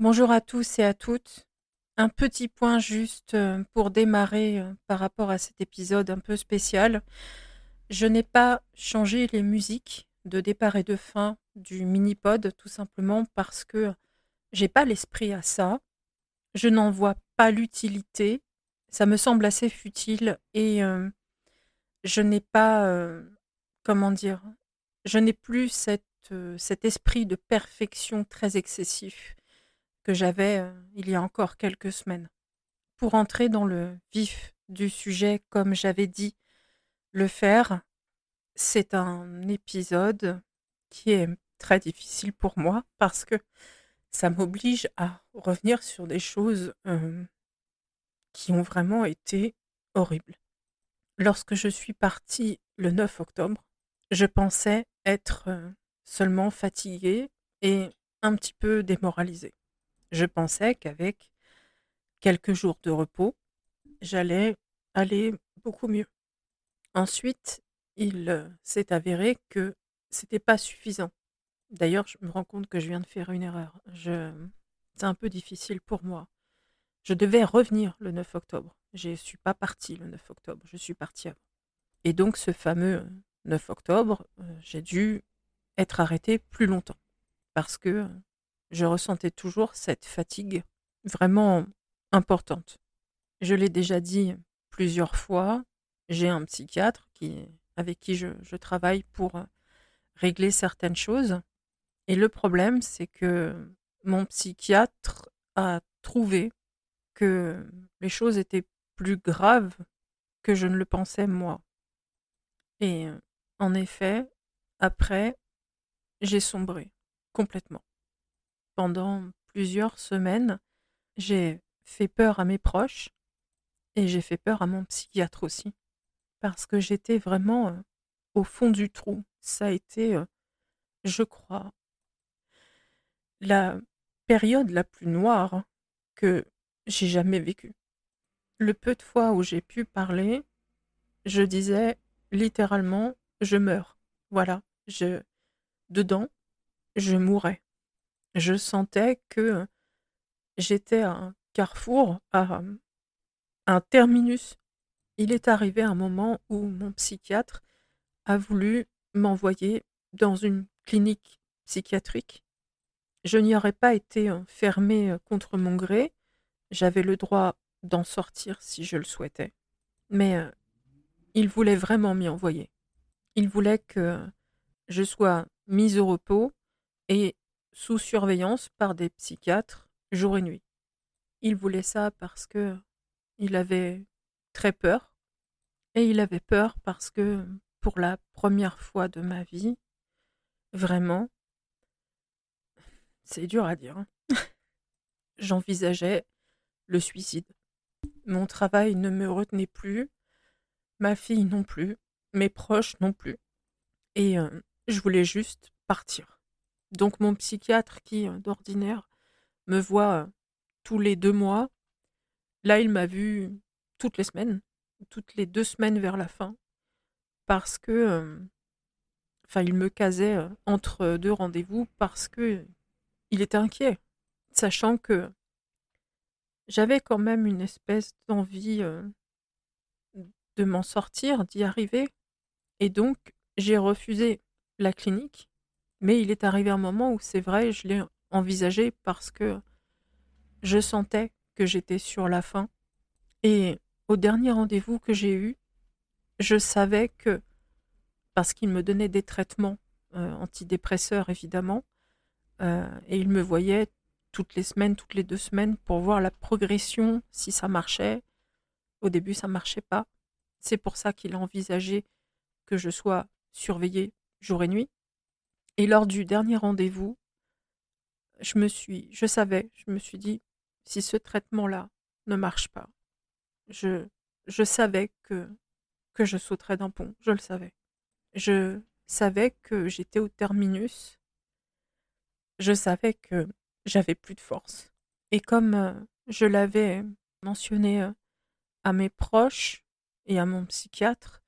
Bonjour à tous et à toutes. Un petit point juste euh, pour démarrer euh, par rapport à cet épisode un peu spécial. Je n'ai pas changé les musiques de départ et de fin du mini-pod tout simplement parce que j'ai pas l'esprit à ça. Je n'en vois pas l'utilité. Ça me semble assez futile et euh, je n'ai pas, comment dire, je n'ai plus cet esprit de perfection très excessif j'avais euh, il y a encore quelques semaines. Pour entrer dans le vif du sujet, comme j'avais dit le faire, c'est un épisode qui est très difficile pour moi parce que ça m'oblige à revenir sur des choses qui ont vraiment été horribles. Lorsque je suis partie le 9 octobre, je pensais être seulement fatiguée et un petit peu démoralisée. Je pensais qu'avec quelques jours de repos, j'allais aller beaucoup mieux. Ensuite, il euh, s'est avéré que c'était pas suffisant. D'ailleurs, je me rends compte que je viens de faire une erreur. C'est un peu difficile pour moi. Je devais revenir le 9 octobre. Je ne suis pas partie le 9 octobre, je suis partie avant. Et donc, ce fameux 9 octobre, euh, j'ai dû être arrêtée plus longtemps parce que je ressentais toujours cette fatigue vraiment importante. Je l'ai déjà dit plusieurs fois, j'ai un psychiatre avec qui je, je travaille pour régler certaines choses. Et le problème, c'est que mon psychiatre a trouvé que les choses étaient plus graves que je ne le pensais moi. Et en effet, après, j'ai sombré complètement pendant plusieurs semaines. J'ai fait peur à mes proches et j'ai fait peur à mon psychiatre aussi. Parce que j'étais vraiment euh, au fond du trou. Ça a été, euh, je crois, la période la plus noire que j'ai jamais vécue. Le peu de fois où j'ai pu parler, je disais littéralement je meurs. Voilà, je dedans, je mourrais je sentais que j'étais à un carrefour, à un terminus. Il est arrivé un moment où mon psychiatre a voulu m'envoyer dans une clinique psychiatrique. Je n'y aurais pas été fermée contre mon gré. J'avais le droit d'en sortir si je le souhaitais. Mais il voulait vraiment m'y envoyer. Il voulait que je sois mise au repos et sous surveillance par des psychiatres jour et nuit. Il voulait ça parce que il avait très peur et il avait peur parce que pour la première fois de ma vie, vraiment, c'est dur à dire, hein. j'envisageais le suicide. Mon travail ne me retenait plus, ma fille non plus, mes proches non plus. Et euh, je voulais juste partir. Donc mon psychiatre qui, euh, d'ordinaire, me voit euh, tous les deux mois, là il m'a vu toutes les semaines, toutes les deux semaines vers la fin, parce que, euh, enfin, il me casait entre deux rendez-vous parce que il était inquiet, sachant que j'avais quand même une espèce d'envie de m'en sortir, d'y arriver, et donc j'ai refusé la clinique mais il est arrivé un moment où c'est vrai, je l'ai envisagé parce que je sentais que j'étais sur la fin. Et au dernier rendez-vous que j'ai eu, je savais que, parce qu'il me donnait des traitements euh, antidépresseurs évidemment, euh, et il me voyait toutes les semaines, toutes les deux semaines pour voir la progression, si ça marchait. Au début, ça marchait pas. C'est pour ça qu'il a envisagé que je sois surveillée jour et nuit. Et lors du dernier rendez-vous, je me suis, je savais, je me suis dit, si ce traitement-là ne marche pas, je, je savais que, que je sauterais d'un pont, je le savais. Je savais que j'étais au terminus, je savais que j'avais plus de force. Et comme euh, je l'avais mentionné euh, à mes proches et à mon psychiatre,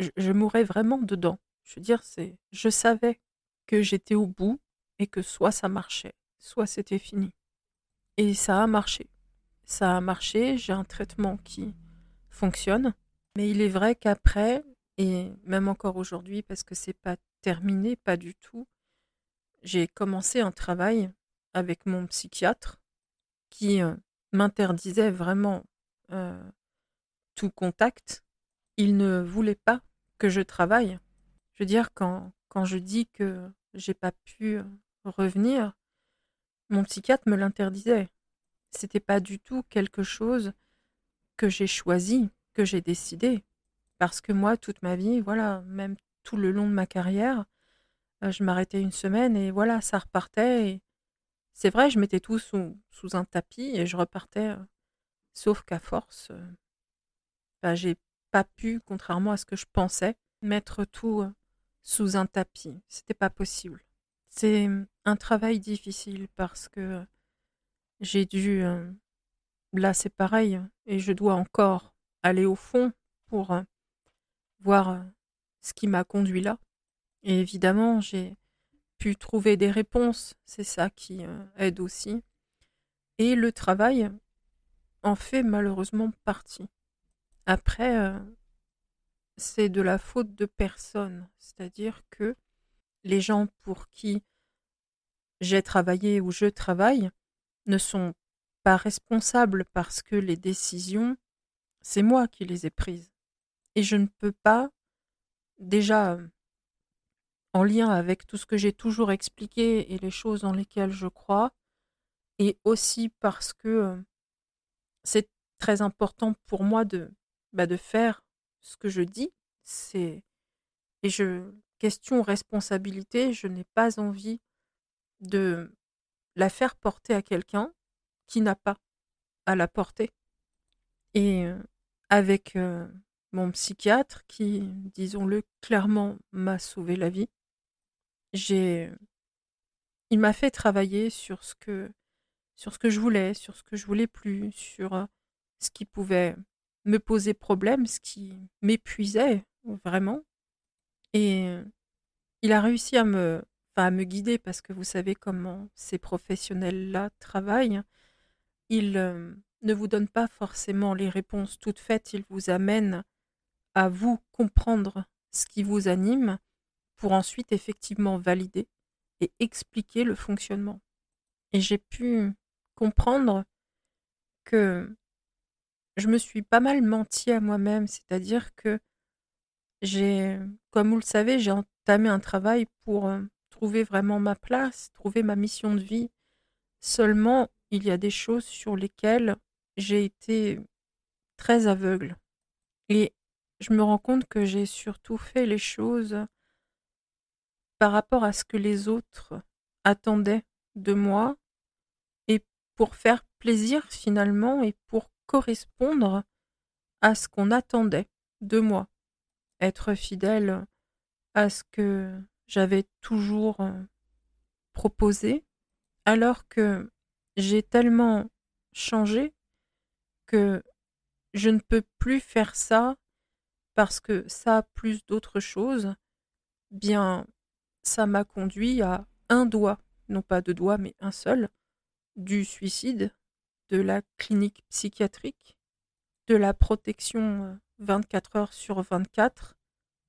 je, je mourrais vraiment dedans. Je veux dire, c'est, je savais que j'étais au bout et que soit ça marchait, soit c'était fini. Et ça a marché. Ça a marché, j'ai un traitement qui fonctionne. Mais il est vrai qu'après, et même encore aujourd'hui, parce que c'est pas terminé, pas du tout, j'ai commencé un travail avec mon psychiatre qui euh, m'interdisait vraiment euh, tout contact. Il ne voulait pas que je travaille. Je veux dire, quand, quand je dis que j'ai pas pu euh, revenir, mon psychiatre me l'interdisait. C'était pas du tout quelque chose que j'ai choisi, que j'ai décidé. Parce que moi, toute ma vie, voilà, même tout le long de ma carrière, euh, je m'arrêtais une semaine et voilà, ça repartait. C'est vrai, je mettais tout sous, un tapis et je repartais. Euh, sauf qu'à force, bah, j'ai pas pu, contrairement à ce que je pensais, mettre tout sous un tapis. C'était pas possible. C'est un travail difficile parce que j'ai dû. là, c'est pareil, et je dois encore aller au fond pour voir ce qui m'a conduit là. Et évidemment, j'ai pu trouver des réponses, c'est ça qui aide aussi. Et le travail en fait malheureusement partie. Après, c'est de la faute de personne, c'est-à-dire que les gens pour qui j'ai travaillé ou je travaille ne sont pas responsables parce que les décisions, c'est moi qui les ai prises. Et je ne peux pas, déjà en lien avec tout ce que j'ai toujours expliqué et les choses dans lesquelles je crois, et aussi parce que c'est très important pour moi de, bah, de faire ce que je dis. C'est et je question responsabilité, je n'ai pas envie de la faire porter à quelqu'un qui n'a pas à la porter. Et avec mon psychiatre qui, disons-le clairement, m'a sauvé la vie, j'ai il m'a fait travailler sur ce que sur ce que je voulais, sur ce que je voulais plus, sur ce qui pouvait me poser problème, ce qui m'épuisait vraiment. Et il a réussi à me, à me guider parce que vous savez comment ces professionnels-là travaillent. Ils ne vous donnent pas forcément les réponses toutes faites, ils vous amènent à vous comprendre ce qui vous anime pour ensuite effectivement valider et expliquer le fonctionnement. Et j'ai pu comprendre que je me suis pas mal menti à moi-même, c'est-à-dire que j'ai, comme vous le savez, j'ai entamé un travail pour euh, trouver vraiment ma place, trouver ma mission de vie. Seulement, il y a des choses sur lesquelles j'ai été très aveugle. Et je me rends compte que j'ai surtout fait les choses par rapport à ce que les autres attendaient de moi et pour faire plaisir finalement et pour correspondre à ce qu'on attendait de moi. Être fidèle à ce que j'avais toujours euh, proposé, alors que j'ai tellement changé que je ne peux plus faire ça parce que ça plus d'autres choses, bien ça m'a conduit à un doigt, non pas deux doigts, mais un seul, du suicide, de la clinique psychiatrique, de la protection 24 euh, heures sur 24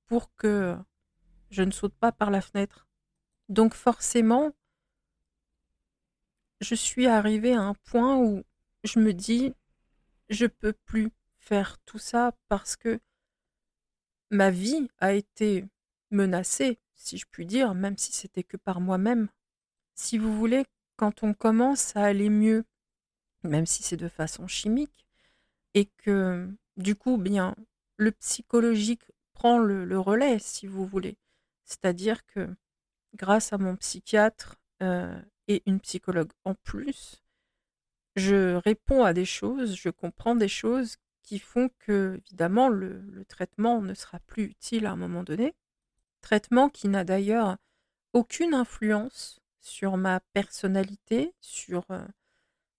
pour que je ne saute pas par la fenêtre. Donc forcément, je suis arrivée à un point où je me dis, je peux plus faire tout ça parce que ma vie a été menacée si je puis dire, même si c'était que par moi-même. Si vous voulez, quand on commence à aller mieux, même si c'est de façon chimique, et que du coup, bien, le psychologique prend le, relais, si vous voulez. C'est-à-dire que grâce à mon psychiatre euh, et une psychologue en plus, je réponds à des choses, je comprends des choses qui font que, évidemment, le traitement ne sera plus utile à un moment donné traitement qui n'a d'ailleurs aucune influence sur ma personnalité, sur euh,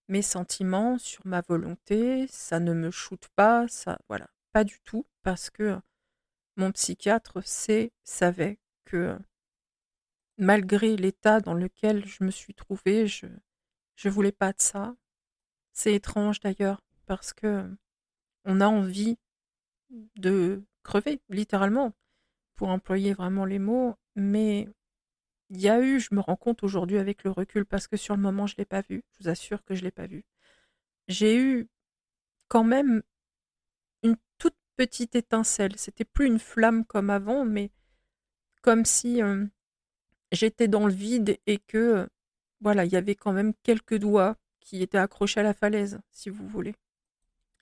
mes sentiments, sur ma volonté, ça ne me shoote pas, ça voilà, pas du tout parce que mon psychiatre sait, savait que malgré l'état dans lequel je me suis trouvée, je je voulais pas de ça. C'est étrange d'ailleurs parce que on a envie de crever, littéralement, pour employer vraiment les mots, mais il y a eu, je me rends compte aujourd'hui avec le recul, parce que sur le moment, je ne l'ai pas vu, je vous assure que je ne l'ai pas vu. J'ai eu quand même une toute petite étincelle. C'était plus une flamme comme avant, mais comme si j'étais dans le vide et que, voilà, il y avait quand même quelques doigts qui étaient accrochés à la falaise, si vous voulez.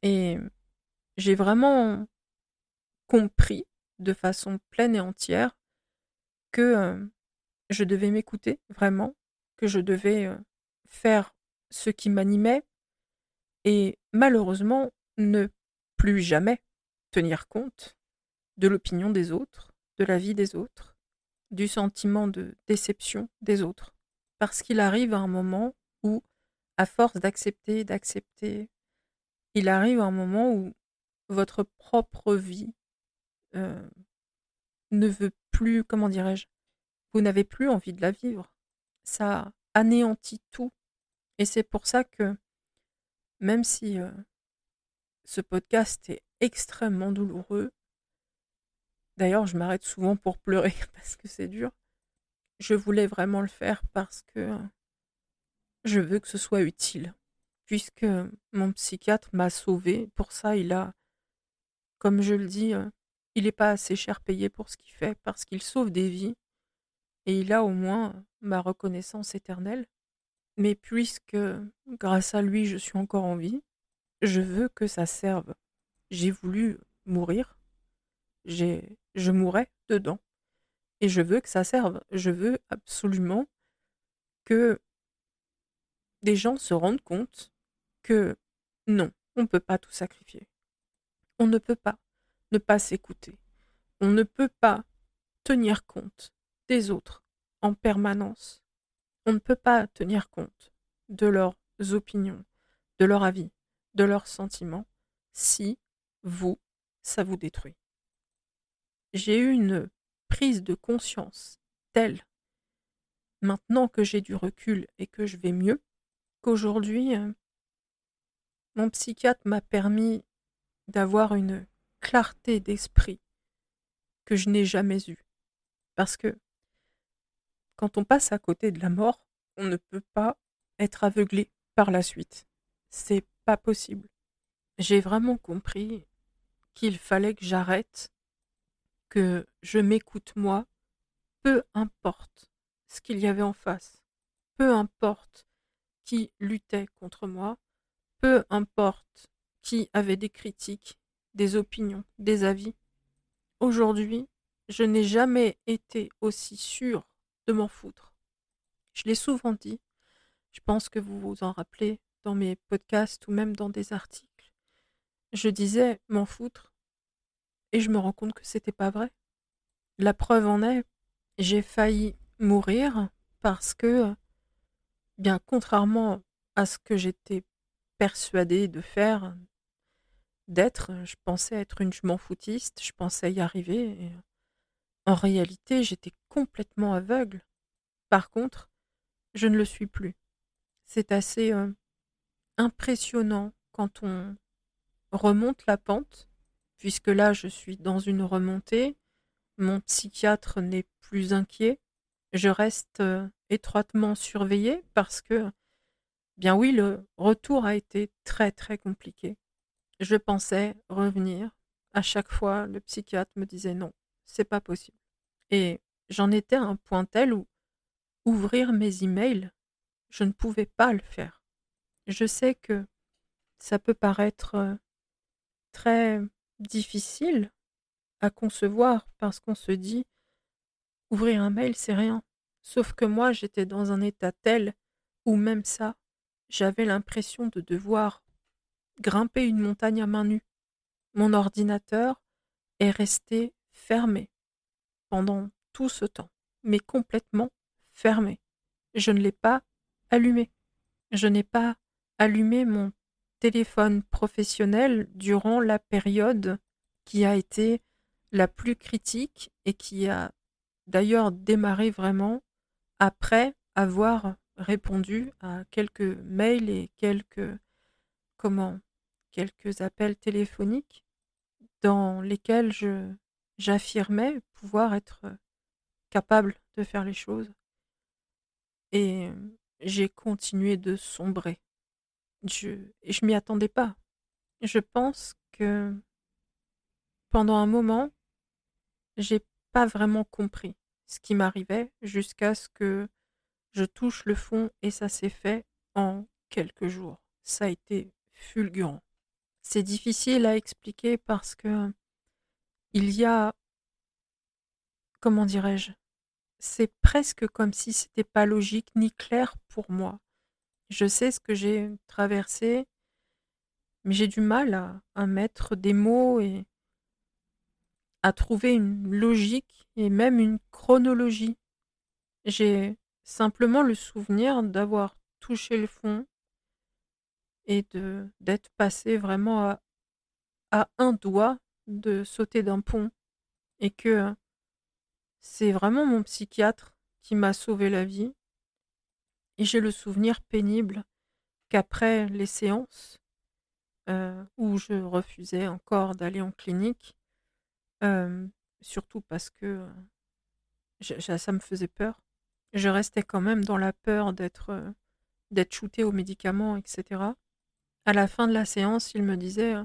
Et j'ai vraiment compris de façon pleine et entière que je devais m'écouter vraiment, que je devais faire ce qui m'animait et malheureusement ne plus jamais tenir compte de l'opinion des autres, de la vie des autres, du sentiment de déception des autres. Parce qu'il arrive un moment où, à force d'accepter, d'accepter, il arrive un moment où votre propre vie ne veut plus, comment dirais-je, vous n'avez plus envie de la vivre. Ça anéantit tout. Et c'est pour ça que, même si ce podcast est extrêmement douloureux, d'ailleurs je m'arrête souvent pour pleurer parce que c'est dur, je voulais vraiment le faire parce que je veux que ce soit utile. Puisque mon psychiatre m'a sauvé, pour ça il a, comme je le dis, il n'est pas assez cher payé pour ce qu'il fait parce qu'il sauve des vies et il a au moins ma reconnaissance éternelle. Mais puisque grâce à lui je suis encore en vie, je veux que ça serve. J'ai voulu mourir, j'ai je mourrai dedans et je veux que ça serve. Je veux absolument que des gens se rendent compte que non, on ne peut pas tout sacrifier. On ne peut pas ne pas s'écouter. On ne peut pas tenir compte des autres en permanence. On ne peut pas tenir compte de leurs opinions, de leur avis, de leurs sentiments, si vous, ça vous détruit. J'ai eu une prise de conscience telle, maintenant que j'ai du recul et que je vais mieux, qu'aujourd'hui, euh, mon psychiatre m'a permis d'avoir une clarté d'esprit que je n'ai jamais eue. Parce que quand on passe à côté de la mort, on ne peut pas être aveuglé par la suite. C'est pas possible. J'ai vraiment compris qu'il fallait que j'arrête, que je m'écoute moi, peu importe ce qu'il y avait en face, peu importe qui luttait contre moi, peu importe qui avait des critiques, des opinions, des avis. Aujourd'hui, je n'ai jamais été aussi sûre m'en foutre. Je l'ai souvent dit, je pense que vous vous en rappelez dans mes podcasts ou même dans des articles. Je disais m'en foutre et je me rends compte que c'était pas vrai. La preuve en est, j'ai failli mourir parce que, bien contrairement à ce que j'étais persuadée de faire, d'être. Je pensais être une je m'en foutiste, je pensais y arriver. En réalité, j'étais complètement aveugle. Par contre, je ne le suis plus. C'est assez euh, impressionnant quand on remonte la pente, puisque là, je suis dans une remontée. Mon psychiatre n'est plus inquiet. Je reste euh, étroitement surveillée parce que, bien oui, le retour a été très très compliqué. Je pensais revenir. À chaque fois, le psychiatre me disait non, c'est pas possible. Et j'en étais à un point tel où ouvrir mes emails, je ne pouvais pas le faire. Je sais que ça peut paraître euh, très difficile à concevoir parce qu'on se dit ouvrir un mail, c'est rien. Sauf que moi, j'étais dans un état tel où même ça, j'avais l'impression de devoir grimper une montagne à main nue. Mon ordinateur est resté fermé pendant tout ce temps, mais complètement fermé. Je ne l'ai pas allumé. Je n'ai pas allumé mon téléphone professionnel durant la période qui a été la plus critique et qui a d'ailleurs démarré vraiment après avoir répondu à quelques mails et quelques comment quelques appels téléphoniques dans lesquels je j'affirmais pouvoir être capable de faire les choses. Et j'ai continué de sombrer. Je, je m'y attendais pas. Je pense que pendant un moment, j'ai pas vraiment compris ce qui m'arrivait jusqu'à ce que je touche le fond et ça s'est fait en quelques jours. Ça a été fulgurant. C'est difficile à expliquer parce que il y a comment dirais-je C'est presque comme si c'était pas logique ni clair pour moi. Je sais ce que j'ai traversé, mais j'ai du mal à, mettre des mots et à trouver une logique et même une chronologie. J'ai simplement le souvenir d'avoir touché le fond et de d'être passé vraiment à un doigt de sauter d'un pont et que c'est vraiment mon psychiatre qui m'a sauvé la vie. Et j'ai le souvenir pénible qu'après les séances, euh, où je refusais encore d'aller en clinique, euh, surtout parce que ça me faisait peur, je restais quand même dans la peur d'être euh, d'être shooté aux médicaments, etc. À la fin de la séance, il me disait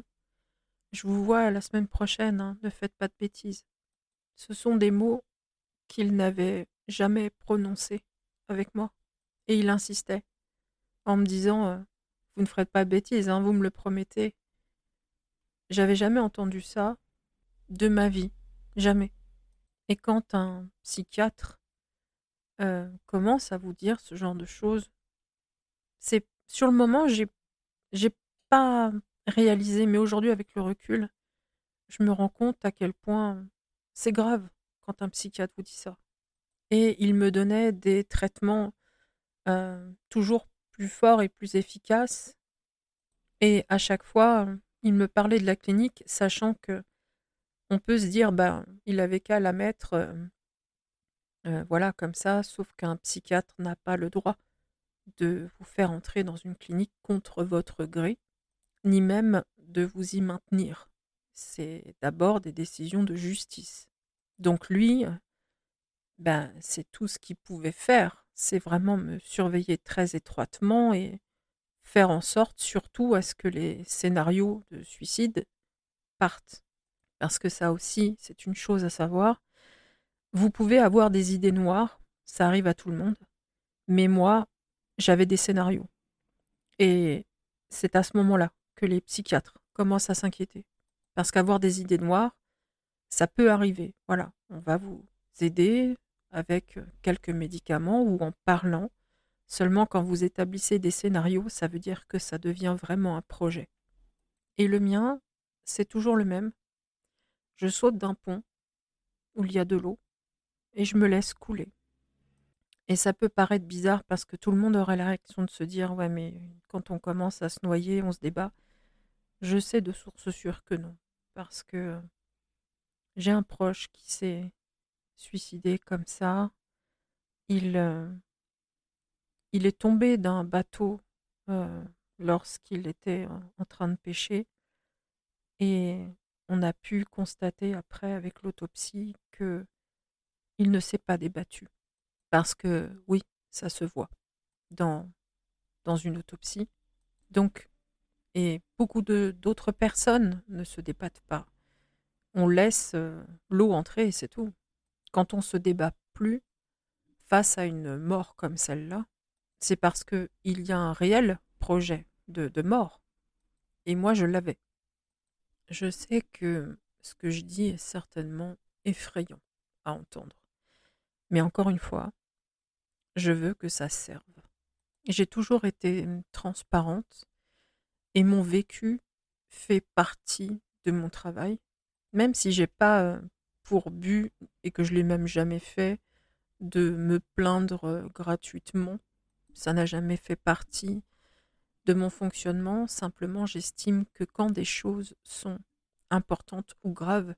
Je vous vois la semaine prochaine, hein, ne faites pas de bêtises. Ce sont des mots qu'il n'avait jamais prononcés avec moi. Et il insistait, en me disant euh, Vous ne ferez pas de bêtises, hein, vous me le promettez. J'avais jamais entendu ça de ma vie. Jamais. Et quand un psychiatre euh, commence à vous dire ce genre de choses, c'est sur le moment, j'ai j'ai pas réalisé, mais aujourd'hui, avec le recul, je me rends compte à quel point c'est grave quand un psychiatre vous dit ça. Et il me donnait des traitements euh, toujours plus forts et plus efficaces. Et à chaque fois, il me parlait de la clinique, sachant que on peut se dire, ben, il avait qu'à la mettre, euh, euh, voilà, comme ça, sauf qu'un psychiatre n'a pas le droit de vous faire entrer dans une clinique contre votre gré, ni même de vous y maintenir. C'est d'abord des décisions de justice. Donc lui, ben, c'est tout ce qu'il pouvait faire, c'est vraiment me surveiller très étroitement et faire en sorte surtout à ce que les scénarios de suicide partent. Parce que ça aussi, c'est une chose à savoir. Vous pouvez avoir des idées noires, ça arrive à tout le monde, mais moi, j'avais des scénarios. Et c'est à ce moment-là les psychiatres commencent à s'inquiéter. Parce qu'avoir des idées noires, ça peut arriver. Voilà, on va vous aider avec quelques médicaments ou en parlant. Seulement quand vous établissez des scénarios, ça veut dire que ça devient vraiment un projet. Et le mien, c'est toujours le même. Je saute d'un pont où il y a de l'eau et je me laisse couler. Et ça peut paraître bizarre parce que tout le monde aurait la réaction de se dire ouais mais quand on commence à se noyer, on se débat. Je sais de source sûre que non. Parce que j'ai un proche qui s'est suicidé comme ça. Il, euh, il est tombé d'un bateau euh, lorsqu'il était en train de pêcher. Et on a pu constater après avec l'autopsie que il ne s'est pas débattu. Parce que oui, ça se voit dans, dans une autopsie. Donc, et beaucoup d'autres personnes ne se débattent pas. On laisse euh, l'eau entrer et c'est tout. Quand on se débat plus face à une mort comme celle-là, c'est parce qu'il y a un réel projet de, de mort. Et moi, je l'avais. Je sais que ce que je dis est certainement effrayant à entendre. Mais encore une fois, je veux que ça serve. J'ai toujours été transparente et mon vécu fait partie de mon travail, même si j'ai pas pour but et que je l'ai même jamais fait de me plaindre gratuitement. Ça n'a jamais fait partie de mon fonctionnement. Simplement, j'estime que quand des choses sont importantes ou graves,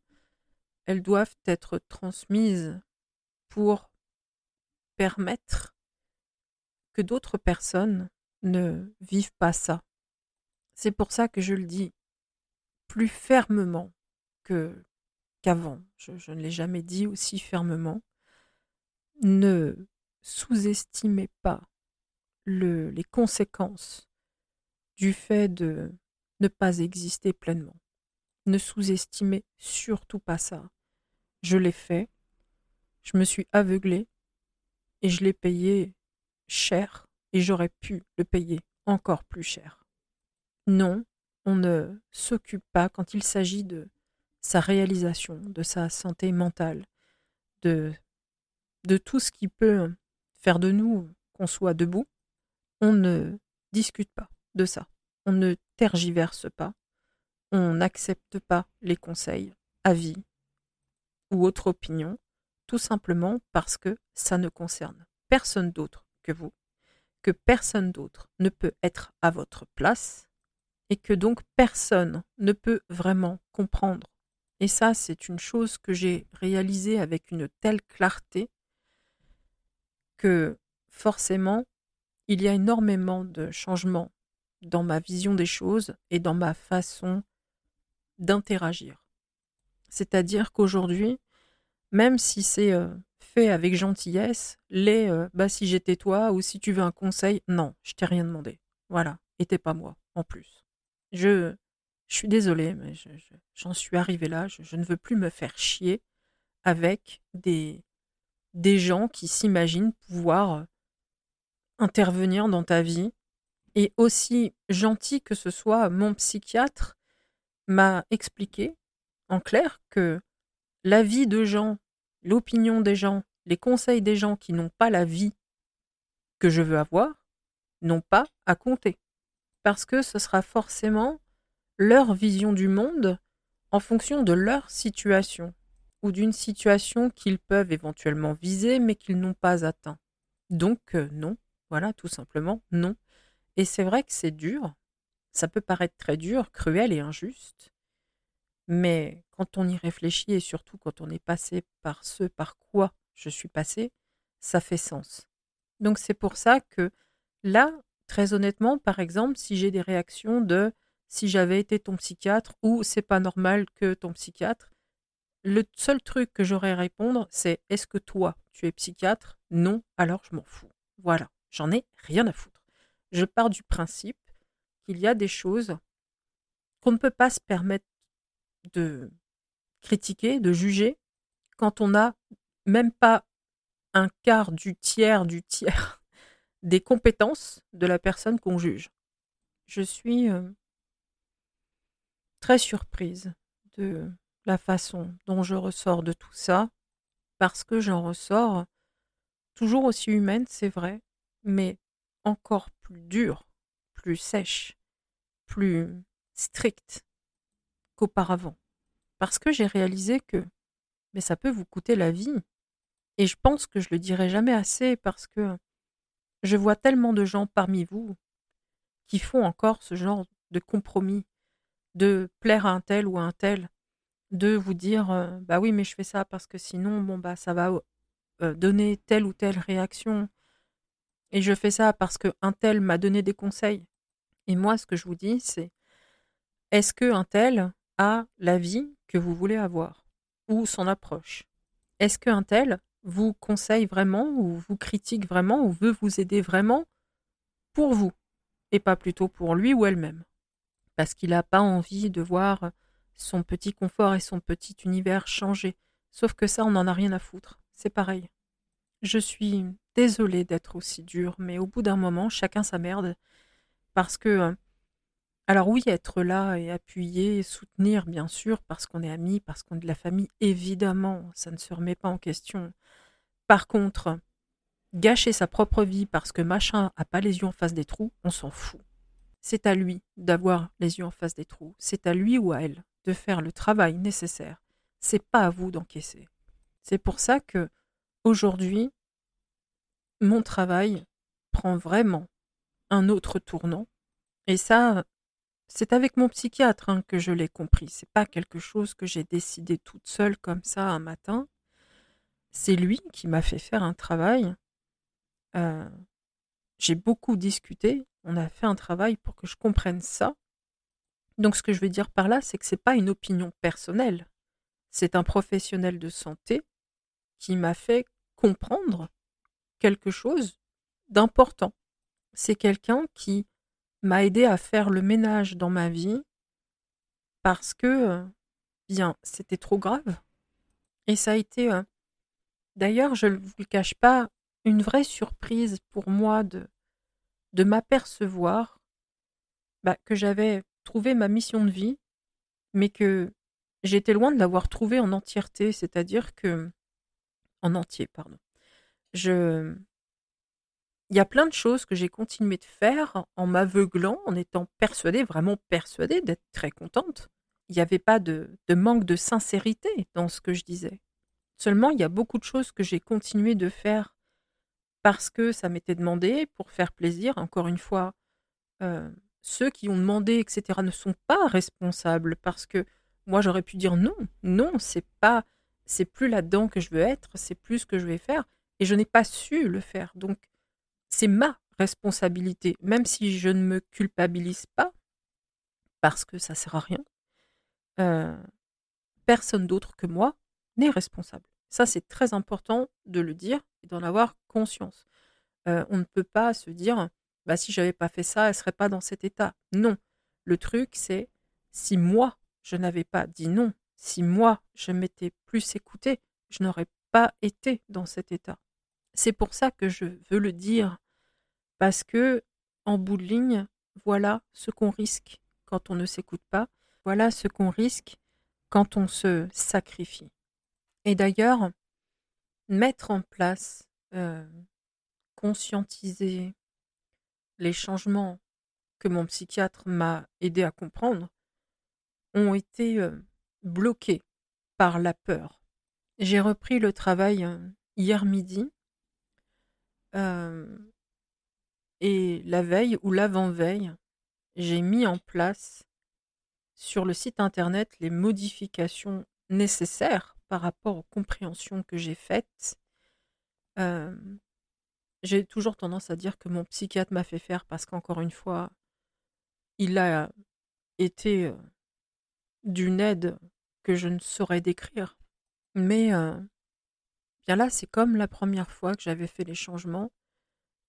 elles doivent être transmises pour permettre que d'autres personnes ne vivent pas ça. C'est pour ça que je le dis plus fermement que qu'avant. Je, ne l'ai jamais dit aussi fermement. Ne sous-estimez pas le, les conséquences du fait de ne pas exister pleinement. Ne sous-estimez surtout pas ça. Je l'ai fait, je me suis aveuglée et je l'ai payé cher et j'aurais pu le payer encore plus cher. Non, on ne s'occupe pas quand il s'agit de sa réalisation, de sa santé mentale, de, de tout ce qui peut faire de nous qu'on soit debout. On ne discute pas de ça. On ne tergiverse pas. On n'accepte pas les conseils, avis ou autres opinions, tout simplement parce que ça ne concerne personne d'autre que vous, que personne d'autre ne peut être à votre place, et que donc personne ne peut vraiment comprendre. Et ça, c'est une chose que j'ai réalisée avec une telle clarté que forcément, il y a énormément de changements dans ma vision des choses et dans ma façon d'interagir. C'est-à-dire qu'aujourd'hui, même si c'est euh, fait avec gentillesse, les euh, bah si j'étais toi ou si tu veux un conseil, non, je t'ai rien demandé. Voilà, et t'es pas moi en plus. Je, suis désolée, mais j'en suis arrivée là. Je, ne veux plus me faire chier avec des, des gens qui s'imaginent pouvoir intervenir dans ta vie et aussi gentil que ce soit, mon psychiatre m'a expliqué en clair que la vie de gens, l'opinion des gens, les conseils des gens qui n'ont pas la vie que je veux avoir, n'ont pas à compter. Parce que ce sera forcément leur vision du monde en fonction de leur situation ou d'une situation qu'ils peuvent éventuellement viser mais qu'ils n'ont pas atteint. Donc euh, non, voilà, tout simplement non. Et c'est vrai que c'est dur, ça peut paraître très dur, cruel et injuste, mais quand on y réfléchit et surtout quand on est passé par ce par quoi je suis passé, ça fait sens. Donc c'est pour ça que là, très honnêtement, par exemple, si j'ai des réactions de si j'avais été ton psychiatre ou c'est pas normal que ton psychiatre, le seul truc que j'aurais à répondre, c'est est-ce que toi, tu es psychiatre? Non, alors je m'en fous. Voilà, j'en ai rien à foutre je pars du principe qu'il y a des choses qu'on ne peut pas se permettre de critiquer, de juger, quand on n'a même pas un quart du tiers du tiers des compétences de la personne qu'on juge. Je suis euh, très surprise de la façon dont je ressors de tout ça, parce que j'en ressors toujours aussi humaine, c'est vrai, mais encore plus dure, plus sèche, plus stricte qu'auparavant. Parce que j'ai réalisé que mais ça peut vous coûter la vie. Et je pense que je le dirai jamais assez parce que je vois tellement de gens parmi vous qui font encore ce genre de compromis, de plaire à un tel ou à un tel, de vous dire euh, bah oui mais je fais ça parce que sinon bon bah ça va euh, donner telle ou telle réaction et je fais ça parce qu'un tel m'a donné des conseils. Et moi, ce que je vous dis, c'est est-ce qu'un tel a la vie que vous voulez avoir Ou son approche? Est-ce qu'un tel vous conseille vraiment ou vous critique vraiment ou veut vous aider vraiment pour vous et pas plutôt pour lui ou elle-même? Parce qu'il n'a pas envie de voir son petit confort et son petit univers changer. Sauf que ça, on n'en a rien à foutre. C'est pareil. Je suis désolée d'être aussi dure, mais au bout d'un moment, chacun sa merde. Parce que, euh, alors oui, être là et appuyer, soutenir, bien sûr, parce qu'on est amis, parce qu'on est de la famille, évidemment, ça ne se remet pas en question. Par contre, gâcher sa propre vie parce que machin a pas les yeux en face des trous, on s'en fout. C'est à lui d'avoir les yeux en face des trous. C'est à lui ou à elle de faire le travail nécessaire. C'est pas à vous d'encaisser. C'est pour ça que aujourd'hui, mon travail prend vraiment un autre tournant. Et ça, c'est avec mon psychiatre hein, que je l'ai compris. C'est pas quelque chose que j'ai décidé toute seule comme ça un matin. C'est lui qui m'a fait faire un travail. Euh, j'ai beaucoup discuté. On a fait un travail pour que je comprenne ça. Donc ce que je veux dire par là, c'est que ce n'est pas une opinion personnelle. C'est un professionnel de santé qui m'a fait comprendre quelque chose d'important. C'est quelqu'un qui m'a aidé à faire le ménage dans ma vie parce que, euh, bien, c'était trop grave. Et ça a été, euh, d'ailleurs, je ne vous le cache pas, une vraie surprise pour moi de, de m'apercevoir bah, que j'avais trouvé ma mission de vie, mais que j'étais loin de l'avoir trouvée en entièreté, c'est-à-dire que en entier, pardon. Je il y a plein de choses que j'ai continué de faire en m'aveuglant, en étant persuadée, vraiment persuadée d'être très contente. Il n'y avait pas de, de, manque de sincérité dans ce que je disais. Seulement, il y a beaucoup de choses que j'ai continué de faire parce que ça m'était demandé, pour faire plaisir. Encore une fois, euh, ceux qui ont demandé, etc., ne sont pas responsables parce que moi, j'aurais pu dire non, non, c'est pas, c'est plus là-dedans que je veux être, c'est plus ce que je vais faire, et je n'ai pas su le faire. Donc, c'est ma responsabilité, même si je ne me culpabilise pas, parce que ça sert à rien. Euh, personne d'autre que moi n'est responsable. Ça, c'est très important de le dire et d'en avoir conscience. Euh, on ne peut pas se dire, bah, si j'avais pas fait ça, elle serait pas dans cet état. Non. Le truc, c'est si moi, je n'avais pas dit non, si moi, je m'étais plus écouté, je n'aurais pas été dans cet état. C'est pour ça que je veux le dire, parce que, en bout de ligne, voilà ce qu'on risque quand on ne s'écoute pas, voilà ce qu'on risque quand on se sacrifie. Et d'ailleurs, mettre en place, euh, conscientiser les changements que mon psychiatre m'a aidé à comprendre ont été euh, bloqués par la peur. J'ai repris le travail euh, hier midi et la veille ou l'avant-veille, j'ai mis en place sur le site internet les modifications nécessaires par rapport aux compréhensions que j'ai faites. j'ai toujours tendance à dire que mon psychiatre m'a fait faire parce qu'encore une fois, il a été d'une aide que je ne saurais décrire. Mais bien là, c'est comme la première fois que j'avais fait les changements,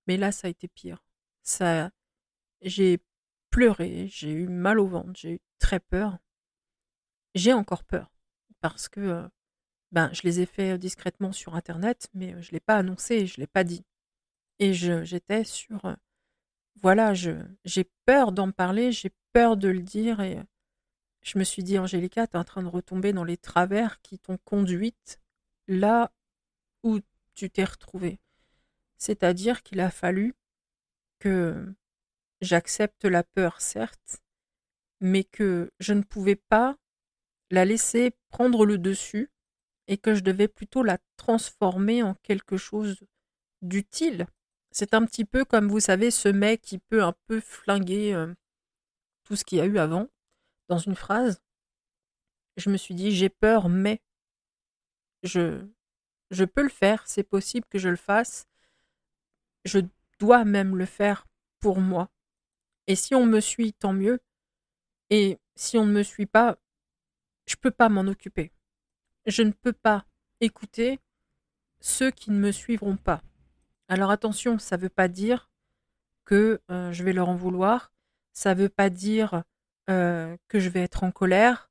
mais là, ça a été pire. Ça, j'ai pleuré, j'ai eu mal au ventre, j'ai eu très peur. J'ai encore peur parce que ben, je les ai faits discrètement sur Internet, mais je ne l'ai pas annoncé, je ne l'ai pas dit. Et j'étais sur... voilà, j'ai peur d'en parler, j'ai peur de le dire, et je me suis dit, Angélica, tu es en train de retomber dans les travers qui t'ont conduite là où tu t'es retrouvée. C'est-à-dire qu'il a fallu que j'accepte la peur, certes, mais que je ne pouvais pas la laisser prendre le dessus et que je devais plutôt la transformer en quelque chose d'utile. C'est un petit peu comme vous savez ce mec qui peut un peu flinguer euh, tout ce qu'il y a eu avant dans une phrase. Je me suis dit j'ai peur mais je je peux le faire, c'est possible que je le fasse. Je dois même le faire pour moi. Et si on me suit, tant mieux. Et si on ne me suit pas, je peux pas m'en occuper je ne peux pas écouter ceux qui ne me suivront pas. Alors attention, ça ne veut pas dire que euh, je vais leur en vouloir, ça ne veut pas dire euh, que je vais être en colère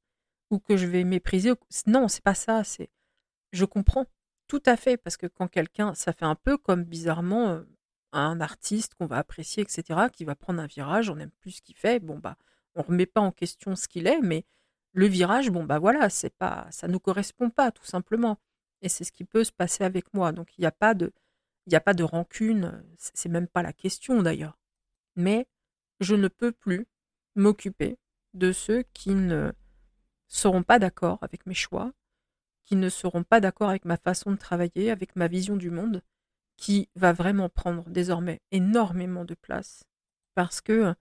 ou que je vais mépriser. Non, c'est pas ça. Je comprends tout à fait parce que quand quelqu'un, ça fait un peu comme bizarrement euh, un artiste qu'on va apprécier, etc., qui va prendre un virage, on n'aime plus ce qu'il fait. Bon bah, on remet pas en question ce qu'il est, mais le virage, bon bah voilà, c'est pas, ça nous correspond pas tout simplement. Et c'est ce qui peut se passer avec moi. Donc il n'y a pas de, il n'y a pas de rancune. C'est même pas la question d'ailleurs. Mais je ne peux plus m'occuper de ceux qui ne seront pas d'accord avec mes choix, qui ne seront pas d'accord avec ma façon de travailler, avec ma vision du monde, qui va vraiment prendre désormais énormément de place. Parce que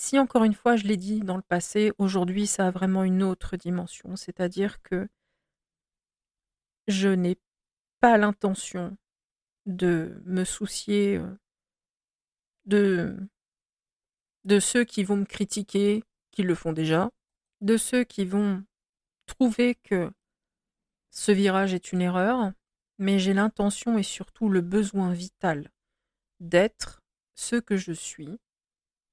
si encore une fois, je l'ai dit dans le passé, aujourd'hui, ça a vraiment une autre dimension, c'est-à-dire que je n'ai pas l'intention de me soucier euh, de, de ceux qui vont me critiquer qui le font déjà, de ceux qui vont trouver que ce virage est une erreur, mais j'ai l'intention et surtout le besoin vital d'être ce que je suis,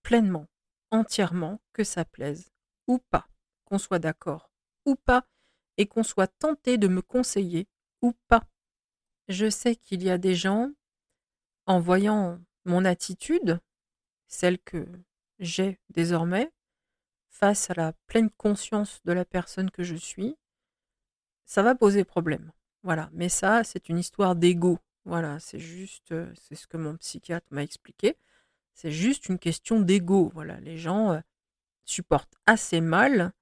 pleinement, entièrement, que ça plaise ou pas, qu'on soit d'accord ou pas, et qu'on soit tenté de me conseiller ou pas. Je sais qu'il y a des gens, en voyant mon attitude, celle que j'ai désormais, face à la pleine conscience de la personne que je suis, ça va poser problème. Voilà, mais ça, c'est une histoire d'ego. Voilà, c'est juste, euh, c'est ce que mon psychiatre m'a expliqué. C'est juste une question d'ego. Voilà, les gens euh, supportent assez mal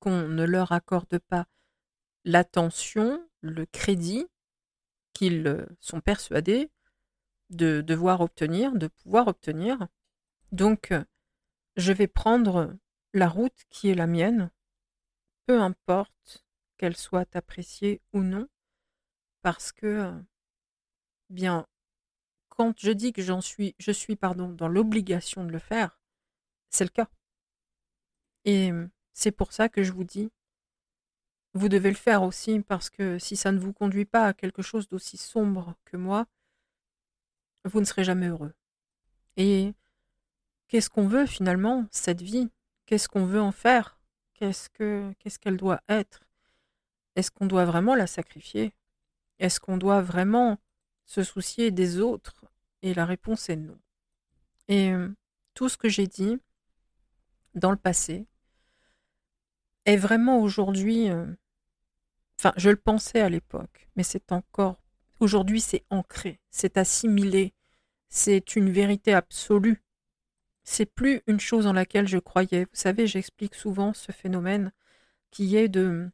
qu'on ne leur accorde pas l'attention, le crédit qu'ils euh, sont persuadés de devoir obtenir, de pouvoir obtenir. Donc, je vais prendre la route qui est la mienne, peu importe qu'elle soit appréciée ou non, parce que, bien, quand je dis que j'en suis, je suis pardon, dans l'obligation de le faire, c'est le cas. Et c'est pour ça que je vous dis, vous devez le faire aussi, parce que si ça ne vous conduit pas à quelque chose d'aussi sombre que moi, vous ne serez jamais heureux. Et qu'est-ce qu'on veut finalement, cette vie? Qu'est-ce qu'on veut en faire? Qu'est-ce que qu'est-ce qu'elle doit être? Est-ce qu'on doit vraiment la sacrifier? Est-ce qu'on doit vraiment se soucier des autres? Et la réponse est non. Et tout ce que j'ai dit dans le passé est vraiment aujourd'hui enfin je le pensais à l'époque, mais c'est encore aujourd'hui c'est ancré, c'est assimilé, c'est une vérité absolue c'est plus une chose en laquelle je croyais. Vous savez, j'explique souvent ce phénomène qui est de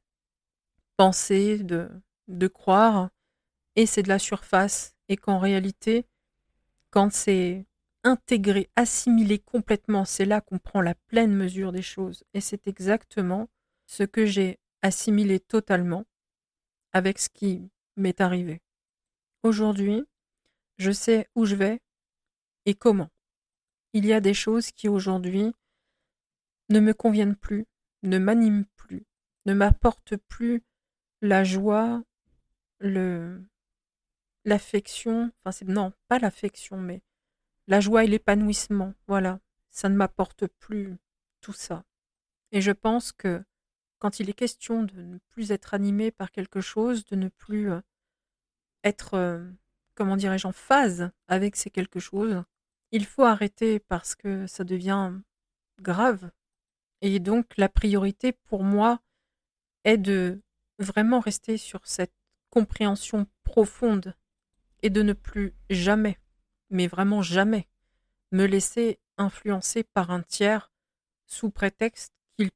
penser, de, de croire, et c'est de la surface, et qu'en réalité, quand c'est intégré, assimilé complètement, c'est là qu'on prend la pleine mesure des choses. Et c'est exactement ce que j'ai assimilé totalement avec ce qui m'est arrivé. Aujourd'hui, je sais où je vais et comment. Il y a des choses qui aujourd'hui ne me conviennent plus, ne m'animent plus, ne m'apportent plus la joie, le l'affection, enfin c'est non, pas l'affection mais la joie et l'épanouissement, voilà, ça ne m'apporte plus tout ça. Et je pense que quand il est question de ne plus être animé par quelque chose, de ne plus euh, être, euh, comment dirais-je, en phase avec ces quelque chose, il faut arrêter parce que ça devient grave. Et donc la priorité pour moi est de vraiment rester sur cette compréhension profonde et de ne plus jamais, mais vraiment jamais, me laisser influencer par un tiers sous prétexte qu'il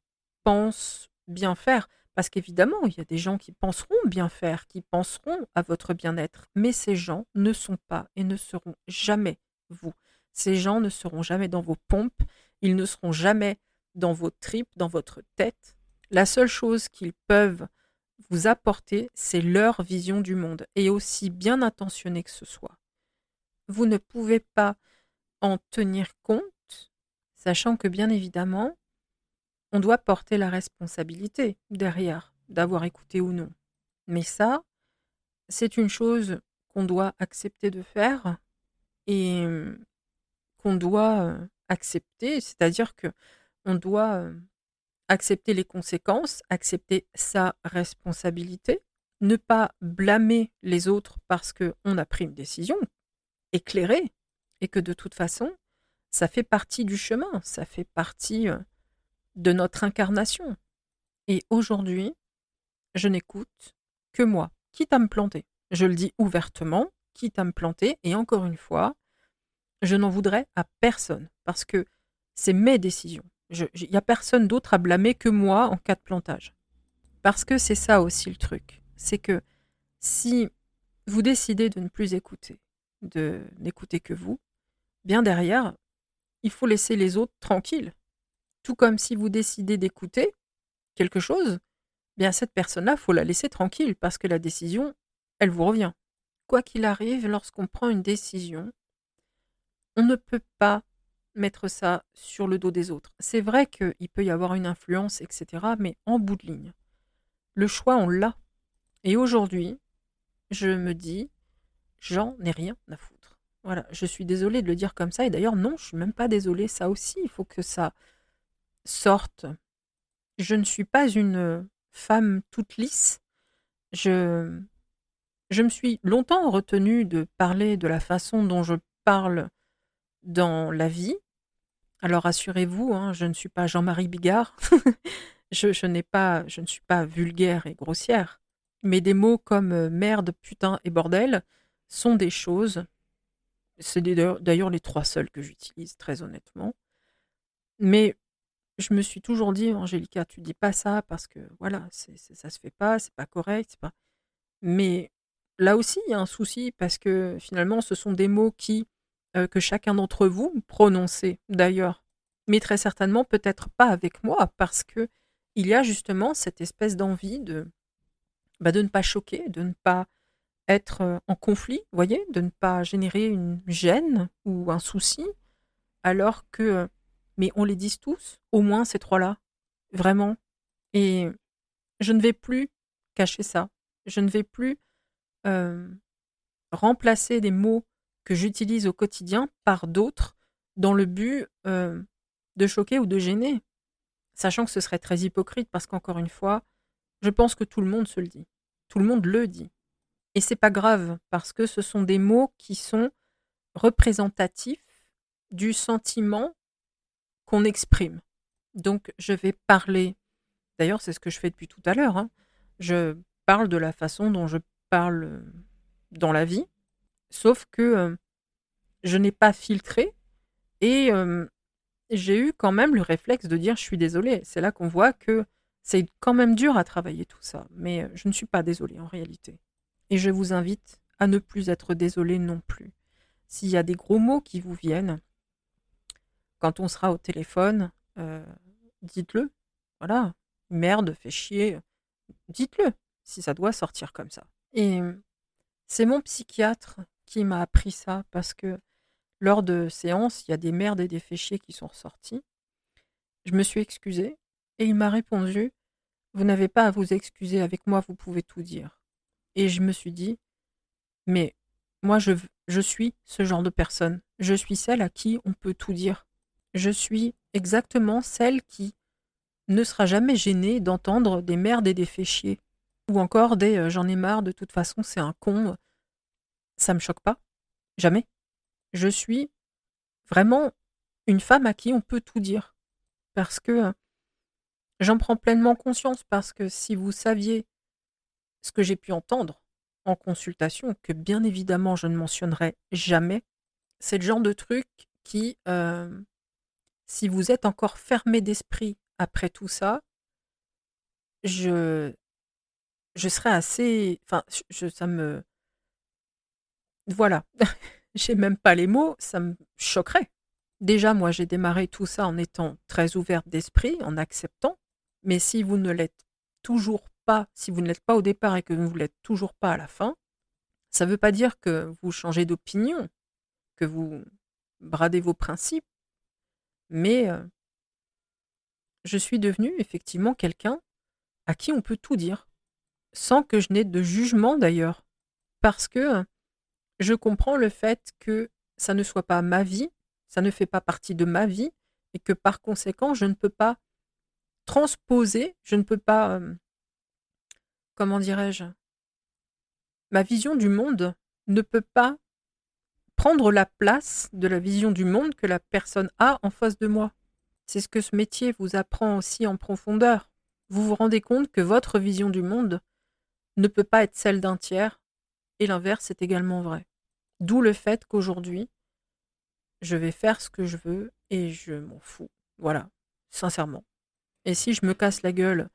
pense bien faire. Parce qu'évidemment, il y a des gens qui penseront bien faire, qui penseront à votre bien-être, mais ces gens ne sont pas et ne seront jamais vous. Ces gens ne seront jamais dans vos pompes, ils ne seront jamais dans vos tripes, dans votre tête. La seule chose qu'ils peuvent vous apporter, c'est leur vision du monde, et aussi bien intentionnée que ce soit. Vous ne pouvez pas en tenir compte, sachant que bien évidemment, on doit porter la responsabilité derrière d'avoir écouté ou non. Mais ça, c'est une chose qu'on doit accepter de faire et qu'on doit accepter, c'est-à-dire que on doit accepter les conséquences, accepter sa responsabilité, ne pas blâmer les autres parce qu'on a pris une décision éclairée et que de toute façon, ça fait partie du chemin, ça fait partie de notre incarnation. Et aujourd'hui, je n'écoute que moi, quitte à me planter. Je le dis ouvertement, quitte à me planter, et encore une fois, je n'en voudrais à personne parce que c'est mes décisions. Il n'y a personne d'autre à blâmer que moi en cas de plantage. Parce que c'est ça aussi le truc. C'est que si vous décidez de ne plus écouter, de n'écouter que vous, bien derrière, il faut laisser les autres tranquilles. Tout comme si vous décidez d'écouter quelque chose, bien cette personne-là, faut la laisser tranquille parce que la décision, elle vous revient. Quoi qu'il arrive, lorsqu'on prend une décision, on ne peut pas mettre ça sur le dos des autres. C'est vrai qu'il peut y avoir une influence, etc., mais en bout de ligne. Le choix, on l'a. Et aujourd'hui, je me dis, j'en ai rien à foutre. Voilà, je suis désolée de le dire comme ça. Et d'ailleurs, non, je suis même pas désolée. Ça aussi, il faut que ça sorte. Je ne suis pas une femme toute lisse. Je, je me suis longtemps retenue de parler de la façon dont je parle dans la vie. Alors assurez-vous, hein, je ne suis pas Jean-Marie Bigard. je, n'ai pas, je ne suis pas vulgaire et grossière. Mais des mots comme euh, merde, putain et bordel sont des choses. C'est d'ailleurs les trois seuls que j'utilise, très honnêtement. Mais je me suis toujours dit, Angélica, tu dis pas ça parce que voilà, c'est, ça se fait pas, c'est pas correct, c'est pas. Mais là aussi, il y a un souci parce que finalement, ce sont des mots qui euh, que chacun d'entre vous prononçait d'ailleurs, mais très certainement peut-être pas avec moi parce que il y a justement cette espèce d'envie de bah, de ne pas choquer, de ne pas être euh, en conflit, voyez, de ne pas générer une gêne ou un souci, alors que mais on les dit tous, au moins ces trois-là, vraiment. Et je ne vais plus cacher ça. Je ne vais plus euh, remplacer des mots que j'utilise au quotidien par d'autres dans le but de choquer ou de gêner. Sachant que ce serait très hypocrite parce qu'encore une fois, je pense que tout le monde se le dit. Tout le monde le dit. Et c'est pas grave parce que ce sont des mots qui sont représentatifs du sentiment qu'on exprime. Donc je vais parler, d'ailleurs c'est ce que je fais depuis tout à l'heure, hein. je parle de la façon dont je parle dans la vie, sauf que euh, je n'ai pas filtré et euh, j'ai eu quand même le réflexe de dire je suis désolée. C'est là qu'on voit que c'est quand même dur à travailler tout ça, mais je ne suis pas désolée en réalité. Et je vous invite à ne plus être désolée non plus. S'il y a des gros mots qui vous viennent, quand on sera au téléphone, euh, dites-le. Voilà. Merde, fait chier. Dites-le si ça doit sortir comme ça. Et c'est mon psychiatre qui m'a appris ça parce que lors de séances, il y a des merdes et des chier qui sont ressortis. Je me suis excusée et il m'a répondu Vous n'avez pas à vous excuser avec moi, vous pouvez tout dire. Et je me suis dit Mais moi, je, suis ce genre de personne. Je suis celle à qui on peut tout dire. Je suis exactement celle qui ne sera jamais gênée d'entendre des merdes et des féchiers. Ou encore des euh, j'en ai marre, de toute façon, c'est un con. Ça me choque pas. Jamais. Je suis vraiment une femme à qui on peut tout dire. Parce que euh, j'en prends pleinement conscience. Parce que si vous saviez ce que j'ai pu entendre en consultation, que bien évidemment je ne mentionnerai jamais, c'est le genre de truc qui, euh, si vous êtes encore fermé d'esprit après tout ça, je, je serais assez. Enfin, ça me. Voilà. j'ai même pas les mots, ça me choquerait. Déjà, moi, j'ai démarré tout ça en étant très ouverte d'esprit, en acceptant. Mais si vous ne l'êtes toujours pas, si vous ne l'êtes pas au départ et que vous ne l'êtes toujours pas à la fin, ça ne veut pas dire que vous changez d'opinion, que vous bradez vos principes. Mais je suis devenue effectivement quelqu'un à qui on peut tout dire, sans que je n'ai de jugement d'ailleurs, parce que je comprends le fait que ça ne soit pas ma vie, ça ne fait pas partie de ma vie, et que par conséquent, je ne peux pas transposer, je ne peux pas, comment dirais-je, ma vision du monde ne peut pas prendre la place de la vision du monde que la personne a en face de moi. C'est ce que ce métier vous apprend aussi en profondeur. Vous vous rendez compte que votre vision du monde ne peut pas être celle d'un tiers, et l'inverse est également vrai. D'où le fait qu'aujourd'hui, je vais faire ce que je veux et je m'en fous. Voilà, sincèrement. Et si je me casse la gueule,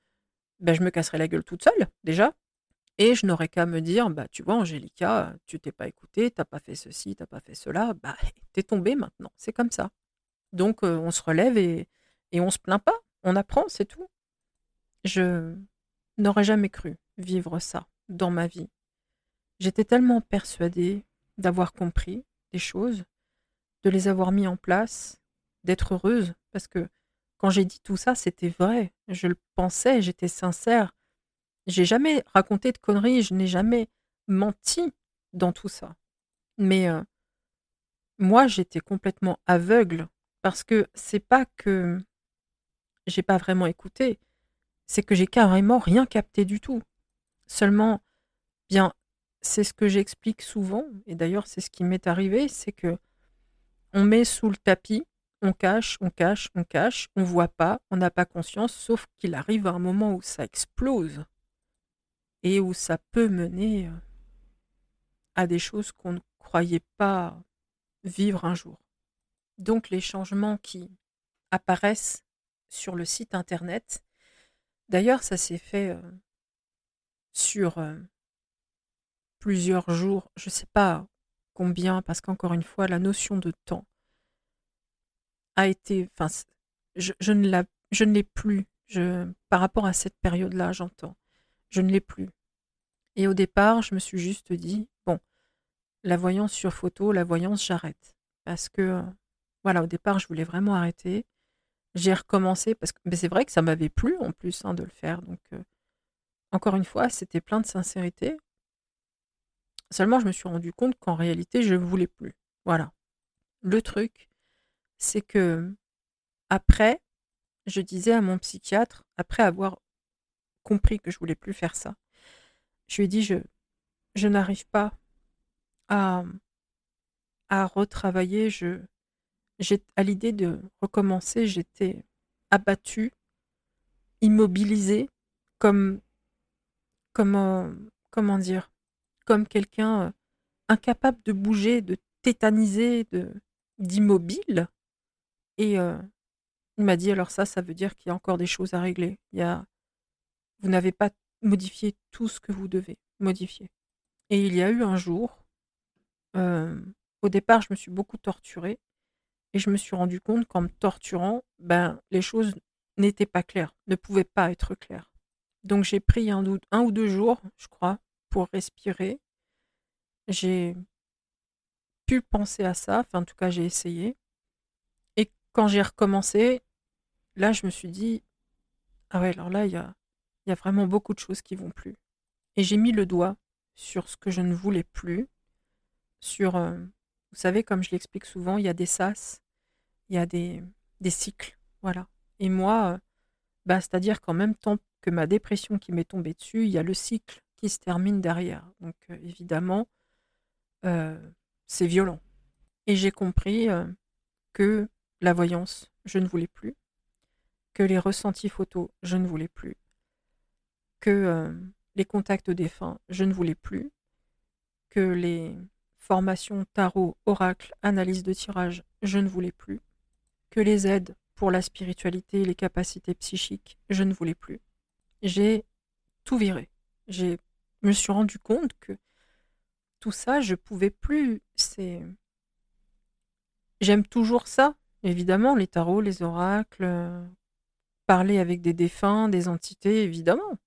ben je me casserai la gueule toute seule, déjà, et je n'aurais qu'à me dire, bah tu vois, Angélica, tu t'es pas écouté, t'as pas fait ceci, t'as pas fait cela, bah t'es tombé maintenant, c'est comme ça. Donc euh, on se relève et, et on se plaint pas, on apprend, c'est tout. Je n'aurais jamais cru vivre ça dans ma vie. J'étais tellement persuadée d'avoir compris des choses, de les avoir mis en place, d'être heureuse, parce que quand j'ai dit tout ça, c'était vrai. Je le pensais, j'étais sincère. J'ai jamais raconté de conneries, je n'ai jamais menti dans tout ça. Mais euh, moi, j'étais complètement aveugle parce que c'est pas que j'ai pas vraiment écouté, c'est que j'ai carrément rien capté du tout. Seulement, bien, c'est ce que j'explique souvent, et d'ailleurs c'est ce qui m'est arrivé, c'est que on met sous le tapis, on cache, on cache, on cache, on voit pas, on n'a pas conscience, sauf qu'il arrive un moment où ça explose et où ça peut mener euh, à des choses qu'on ne croyait pas vivre un jour. Donc les changements qui apparaissent sur le site internet, d'ailleurs ça s'est fait euh, sur euh, plusieurs jours, je ne sais pas combien, parce qu'encore une fois, la notion de temps a été, enfin, je, je ne l'ai plus, je, par rapport à cette période-là, j'entends, je ne l'ai plus. Et au départ, je me suis juste dit, bon, la voyance sur photo, la voyance, j'arrête. Parce que, voilà, au départ, je voulais vraiment arrêter. J'ai recommencé parce que c'est vrai que ça m'avait plu en plus hein, de le faire. Donc, euh, encore une fois, c'était plein de sincérité. Seulement, je me suis rendu compte qu'en réalité, je ne voulais plus. Voilà. Le truc, c'est que après, je disais à mon psychiatre, après avoir compris que je voulais plus faire ça, je lui ai dit je, je n'arrive pas à, à retravailler. Je, à l'idée de recommencer, j'étais abattue, immobilisée, comme, comment, comment dire, comme quelqu'un euh, incapable de bouger, de tétaniser, de d'immobile. Et euh, il m'a dit alors ça, ça veut dire qu'il y a encore des choses à régler. Il y a, vous n'avez pas modifié tout ce que vous devez modifier. Et il y a eu un jour, euh, au départ, je me suis beaucoup torturée et je me suis rendu compte qu'en me torturant, ben les choses n'étaient pas claires, ne pouvaient pas être claires. Donc j'ai pris un ou deux jours, je crois, respirer. J'ai pu penser à ça, enfin en tout cas j'ai essayé. Et quand j'ai recommencé, là je me suis dit, ah ouais, alors là il y a, y vraiment beaucoup de choses qui vont plus. Et j'ai mis le doigt sur ce que je ne voulais plus, sur, euh, vous savez, comme je l'explique souvent, il y a des sas, il y a des, des cycles, voilà. Et moi, euh, bah, c'est-à-dire qu'en même temps que ma dépression qui m'est tombée dessus, il y a le cycle qui se termine derrière. Donc euh, évidemment, euh, c'est violent. Et j'ai compris euh, que la voyance, je ne voulais plus, que les ressentis photos, je ne voulais plus, que les contacts défunts, je ne voulais plus, que les formations tarot, oracle, analyse de tirage, je ne voulais plus, que les aides pour la spiritualité et les capacités psychiques, je ne voulais plus. J'ai tout viré. J'ai me suis rendu compte que tout ça, je pouvais plus. C'est. J'aime toujours ça, évidemment, les tarots, les oracles, euh, parler avec des défunts, des entités, évidemment.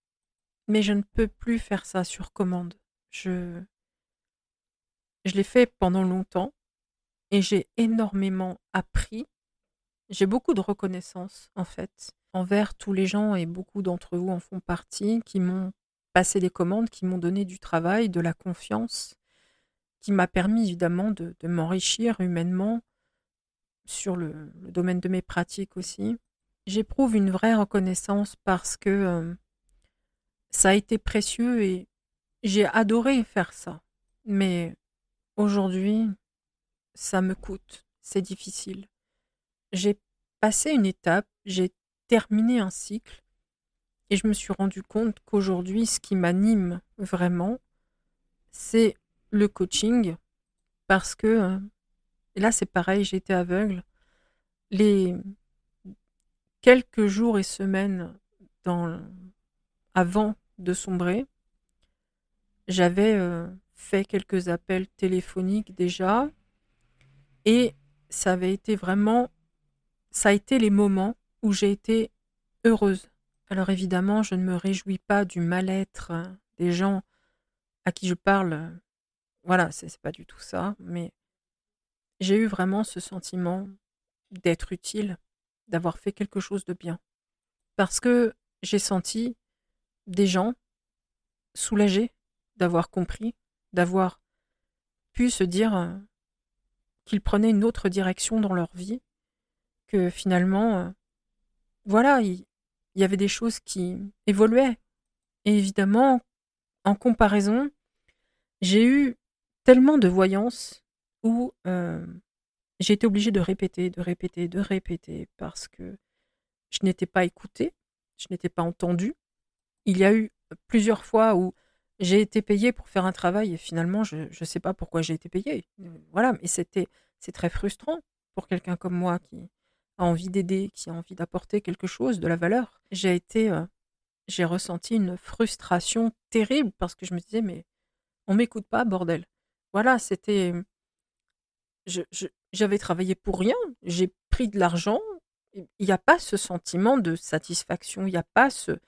Mais je ne peux plus faire ça sur commande. Je. Je l'ai fait pendant longtemps et j'ai énormément appris. J'ai beaucoup de reconnaissance, en fait, envers tous les gens et beaucoup d'entre vous en font partie qui m'ont passer des commandes qui m'ont donné du travail, de la confiance, qui m'a permis évidemment de, m'enrichir humainement sur le, domaine de mes pratiques aussi. J'éprouve une vraie reconnaissance parce que euh, ça a été précieux et j'ai adoré faire ça. Mais aujourd'hui, ça me coûte, c'est difficile. J'ai passé une étape, j'ai terminé un cycle et je me suis rendu compte qu'aujourd'hui, ce qui m'anime vraiment, c'est le coaching. Parce que, euh, là c'est pareil, j'étais aveugle. Les quelques jours et semaines avant de sombrer, j'avais euh, fait quelques appels téléphoniques déjà. Et ça avait été vraiment, ça a été les moments où j'ai été heureuse alors évidemment, je ne me réjouis pas du mal-être des gens à qui je parle. Voilà, c'est pas du tout ça, mais j'ai eu vraiment ce sentiment d'être utile, d'avoir fait quelque chose de bien. Parce que j'ai senti des gens soulagés d'avoir compris, d'avoir pu se dire qu'ils prenaient une autre direction dans leur vie, que finalement, voilà, il y, avait des choses qui évoluaient. Et évidemment, en comparaison, j'ai eu tellement de voyance où euh, j'ai été obligée de répéter, de répéter, de répéter, parce que je n'étais pas écoutée, je n'étais pas entendue. Il y a eu plusieurs fois où j'ai été payée pour faire un travail et finalement, je ne sais pas pourquoi j'ai été payée. Voilà, mais c'était c'est très frustrant pour quelqu'un comme moi qui a envie d'aider, qui a envie d'apporter quelque chose, de la valeur. J'ai été, euh, j'ai ressenti une frustration terrible parce que je me disais, mais on m'écoute pas, bordel. Voilà, c'était, j'avais travaillé pour rien, j'ai pris de l'argent. Il n'y a pas ce sentiment de satisfaction, il n'y a pas ce,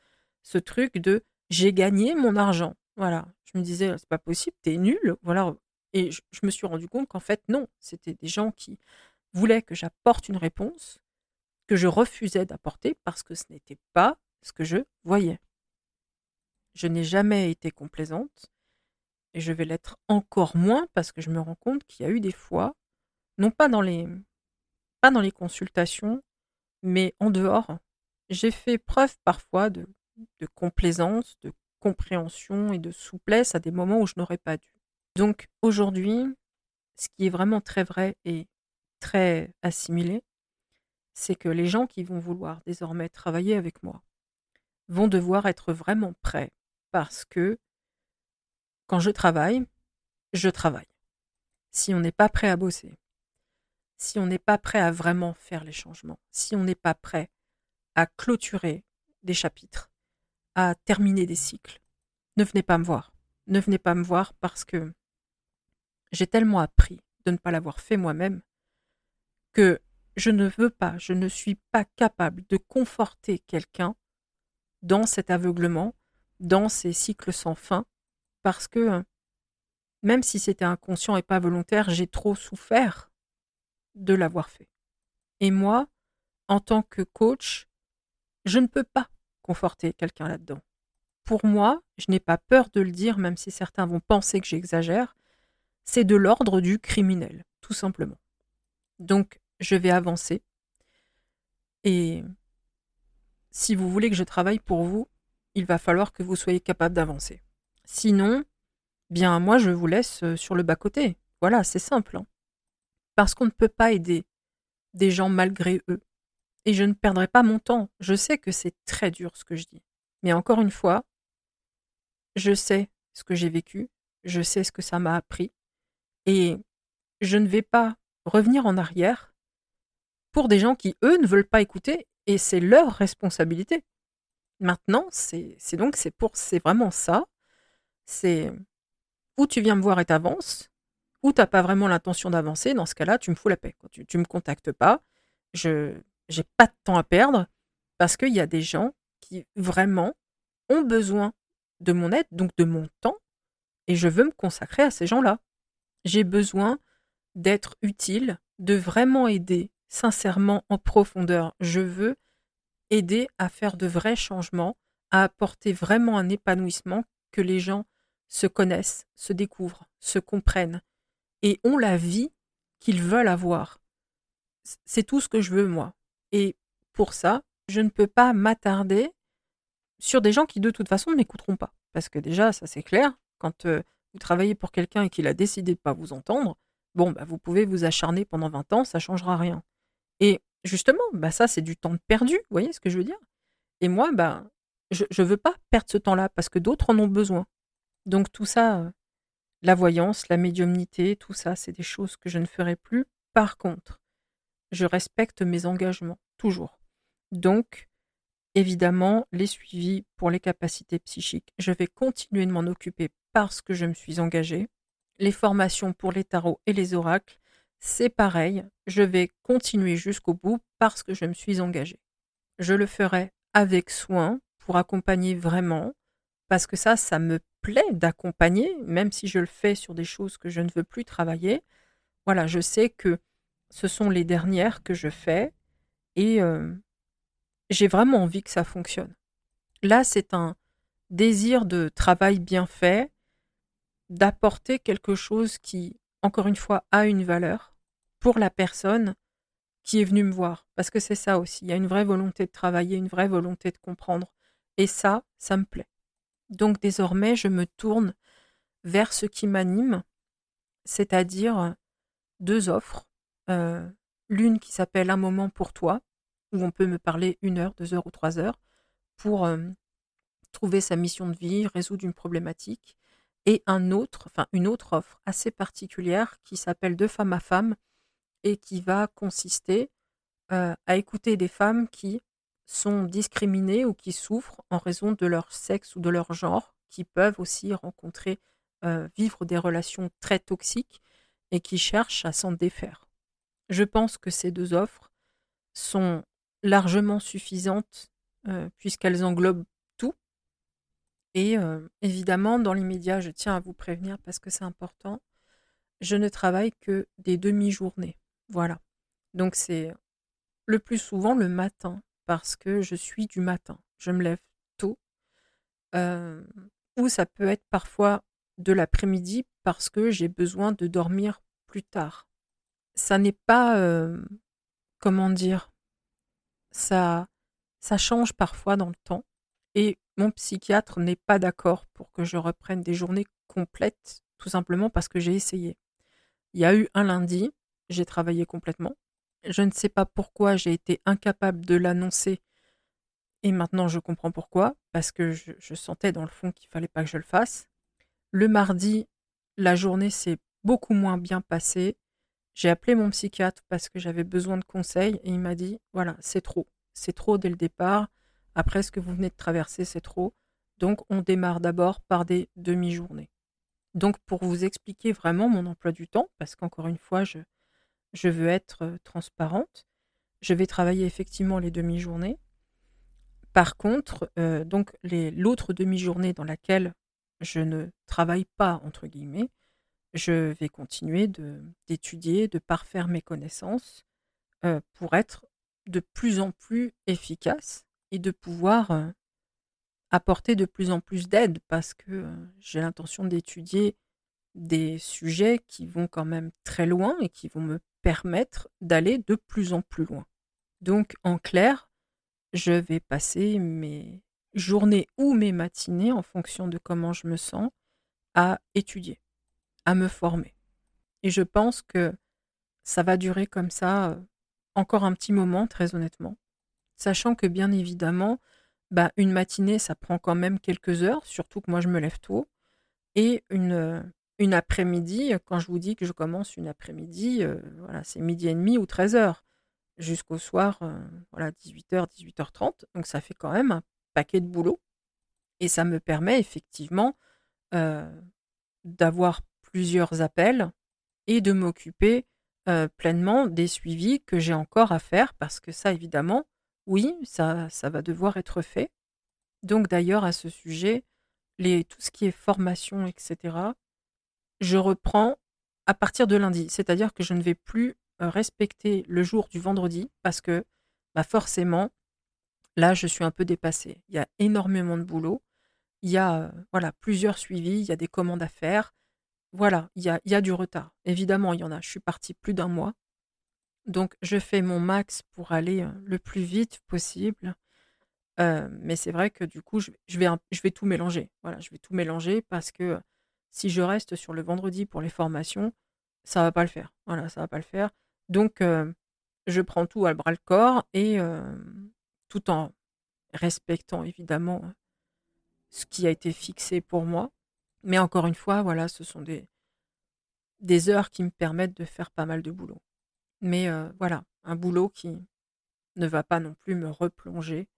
ce truc de j'ai gagné mon argent. Voilà, je me disais, c'est pas possible, t'es nul. Voilà, et je, me suis rendu compte qu'en fait, non, c'était des gens qui voulaient que j'apporte une réponse que je refusais d'apporter parce que ce n'était pas ce que je voyais. Je n'ai jamais été complaisante et je vais l'être encore moins parce que je me rends compte qu'il y a eu des fois, non pas dans les, pas dans les consultations, mais en dehors, j'ai fait preuve parfois de, de complaisance, de compréhension et de souplesse à des moments où je n'aurais pas dû. Donc aujourd'hui, ce qui est vraiment très vrai et très assimilé, c'est que les gens qui vont vouloir désormais travailler avec moi vont devoir être vraiment prêts parce que quand je travaille, je travaille. Si on n'est pas prêt à bosser, si on n'est pas prêt à vraiment faire les changements, si on n'est pas prêt à clôturer des chapitres, à terminer des cycles, ne venez pas me voir. Ne venez pas me voir parce que j'ai tellement appris de ne pas l'avoir fait moi-même que je ne veux pas, je ne suis pas capable de conforter quelqu'un dans cet aveuglement, dans ces cycles sans fin, parce que même si c'était inconscient et pas volontaire, j'ai trop souffert de l'avoir fait. Et moi, en tant que coach, je ne peux pas conforter quelqu'un là-dedans. Pour moi, je n'ai pas peur de le dire, même si certains vont penser que j'exagère, c'est de l'ordre du criminel, tout simplement. Donc, je vais avancer. Et si vous voulez que je travaille pour vous, il va falloir que vous soyez capable d'avancer. Sinon, bien moi, je vous laisse euh, sur le bas-côté. Voilà, c'est simple. Hein. Parce qu'on ne peut pas aider des gens malgré eux. Et je ne perdrai pas mon temps. Je sais que c'est très dur ce que je dis. Mais encore une fois, je sais ce que j'ai vécu, je sais ce que ça m'a appris, et je ne vais pas revenir en arrière pour des gens qui, eux, ne veulent pas écouter, et c'est leur responsabilité. Maintenant, c'est donc c'est pour c'est vraiment ça. C'est où tu viens me voir et t'avances, ou t'as pas vraiment l'intention d'avancer. Dans ce cas-là, tu me fous la paix. Tu, tu me contactes pas. Je j'ai pas de temps à perdre parce qu'il y a des gens qui vraiment ont besoin de mon aide, donc de mon temps, et je veux me consacrer à ces gens-là. J'ai besoin d'être utile, de vraiment aider sincèrement en profondeur. Je veux aider à faire de vrais changements, à apporter vraiment un épanouissement, que les gens se connaissent, se découvrent, se comprennent et ont la vie qu'ils veulent avoir. C'est tout ce que je veux, moi. Et pour ça, je ne peux pas m'attarder sur des gens qui de toute façon ne m'écouteront pas. Parce que déjà, ça c'est clair, quand euh, vous travaillez pour quelqu'un et qu'il a décidé de ne pas vous entendre, bon, bah, vous pouvez vous acharner pendant 20 ans, ça ne changera rien. Et justement, bah, ça c'est du temps perdu, vous voyez ce que je veux dire? Et moi, bah, je ne veux pas perdre ce temps-là parce que d'autres en ont besoin. Donc tout ça, euh, la voyance, la médiumnité, tout ça, c'est des choses que je ne ferai plus. Par contre, je respecte mes engagements, toujours. Donc, Évidemment, les suivis pour les capacités psychiques, je vais continuer de m'en occuper parce que je me suis engagée. Les formations pour les tarots et les oracles, c'est pareil, je vais continuer jusqu'au bout parce que je me suis engagée. Je le ferai avec soin pour accompagner vraiment, parce que ça, ça me plaît d'accompagner, même si je le fais sur des choses que je ne veux plus travailler. Voilà, je sais que ce sont les dernières que je fais et j'ai vraiment envie que ça fonctionne. Là, c'est un désir de travail bien fait, d'apporter quelque chose qui, encore une fois, a une valeur pour la personne qui est venue me voir. Parce que c'est ça aussi, il y a une vraie volonté de travailler, une vraie volonté de comprendre. Et ça, ça me plaît. Donc désormais, je me tourne vers ce qui m'anime, c'est-à-dire deux offres. Euh, l'une qui s'appelle Un moment pour toi, où on peut me parler une heure, deux heures ou trois heures pour euh, trouver sa mission de vie, résoudre une problématique. Et un autre, enfin une autre offre assez particulière qui s'appelle De femme à femme et qui va consister euh, à écouter des femmes qui sont discriminées ou qui souffrent en raison de leur sexe ou de leur genre, qui peuvent aussi rencontrer, euh, vivre des relations très toxiques et qui cherchent à s'en défaire. Je pense que ces deux offres sont largement suffisantes euh, puisqu'elles englobent tout. Et évidemment, dans l'immédiat, je tiens à vous prévenir parce que c'est important, je ne travaille que des demi-journées. Voilà. Donc c'est le plus souvent le matin, parce que je suis du matin. Je me lève tôt. Euh, ou ça peut être parfois de l'après-midi parce que j'ai besoin de dormir plus tard. Ça n'est pas, euh, comment dire, ça, ça change parfois dans le temps. Et mon psychiatre n'est pas d'accord pour que je reprenne des journées complètes, tout simplement parce que j'ai essayé. Il y a eu un lundi, j'ai travaillé complètement. Je ne sais pas pourquoi j'ai été incapable de l'annoncer. Et maintenant, je comprends pourquoi. Parce que je, sentais dans le fond qu'il fallait pas que je le fasse. Le mardi, la journée s'est beaucoup moins bien passée. J'ai appelé mon psychiatre parce que j'avais besoin de conseils et il m'a dit voilà, c'est trop. C'est trop dès le départ. Après ce que vous venez de traverser, c'est trop. Donc, on démarre d'abord par des demi-journées. Donc, pour vous expliquer vraiment mon emploi du temps, parce qu'encore une fois, je, je veux être transparente. Je vais travailler effectivement les demi-journées. Par contre, donc l'autre demi-journée dans laquelle je ne travaille pas, entre guillemets, je vais continuer d'étudier, de, parfaire mes connaissances pour être de plus en plus efficace et de pouvoir apporter de plus en plus d'aide parce que j'ai l'intention d'étudier des sujets qui vont quand même très loin et qui vont me permettre d'aller de plus en plus loin. Donc, en clair, je vais passer mes journées ou mes matinées, en fonction de comment je me sens, à étudier, à me former. Et je pense que ça va durer comme ça euh, encore un petit moment, très honnêtement. Sachant que, bien évidemment, bah, une matinée, ça prend quand même quelques heures, surtout que moi, je me lève tôt. Et une, une après-midi, quand je vous dis que je commence une après-midi, euh, voilà, c'est midi et demi ou 13 heures jusqu'au soir, euh, voilà, 18h, 18h30. Donc ça fait quand même un paquet de boulot. Et ça me permet effectivement euh, d'avoir plusieurs appels et de m'occuper pleinement des suivis que j'ai encore à faire parce que ça, évidemment, oui, ça, ça va devoir être fait. Donc d'ailleurs, à ce sujet, les, tout ce qui est formation, etc., je reprends à partir de lundi. C'est-à-dire que je ne vais plus euh, respecter le jour du vendredi parce que bah forcément, là, je suis un peu dépassée. Il y a énormément de boulot. Il y a euh, voilà, plusieurs suivis, il y a des commandes à faire. Voilà, il y a, du retard. Évidemment, il y en a. Je suis partie plus d'un mois. Donc, je fais mon max pour aller euh, le plus vite possible. mais c'est vrai que du coup, je, vais, je vais tout mélanger. Voilà, je vais tout mélanger parce que si je reste sur le vendredi pour les formations, ça va pas le faire. Voilà, ça va pas le faire. Donc, euh, je prends tout à bras le corps et euh, tout en respectant évidemment ce qui a été fixé pour moi. Mais encore une fois, voilà, ce sont des, heures qui me permettent de faire pas mal de boulot. Mais euh, voilà, un boulot qui ne va pas non plus me replonger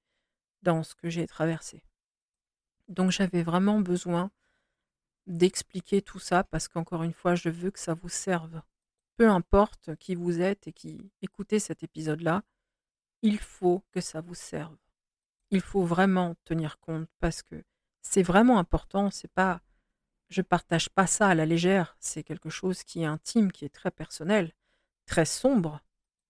dans ce que j'ai traversé. Donc j'avais vraiment besoin d'expliquer tout ça parce qu'encore une fois, je veux que ça vous serve. Peu importe qui vous êtes et qui écoutez cet épisode-là, il faut que ça vous serve. Il faut vraiment tenir compte parce que c'est vraiment important. C'est pas, je partage pas ça à la légère. C'est quelque chose qui est intime, qui est très personnel. très sombre,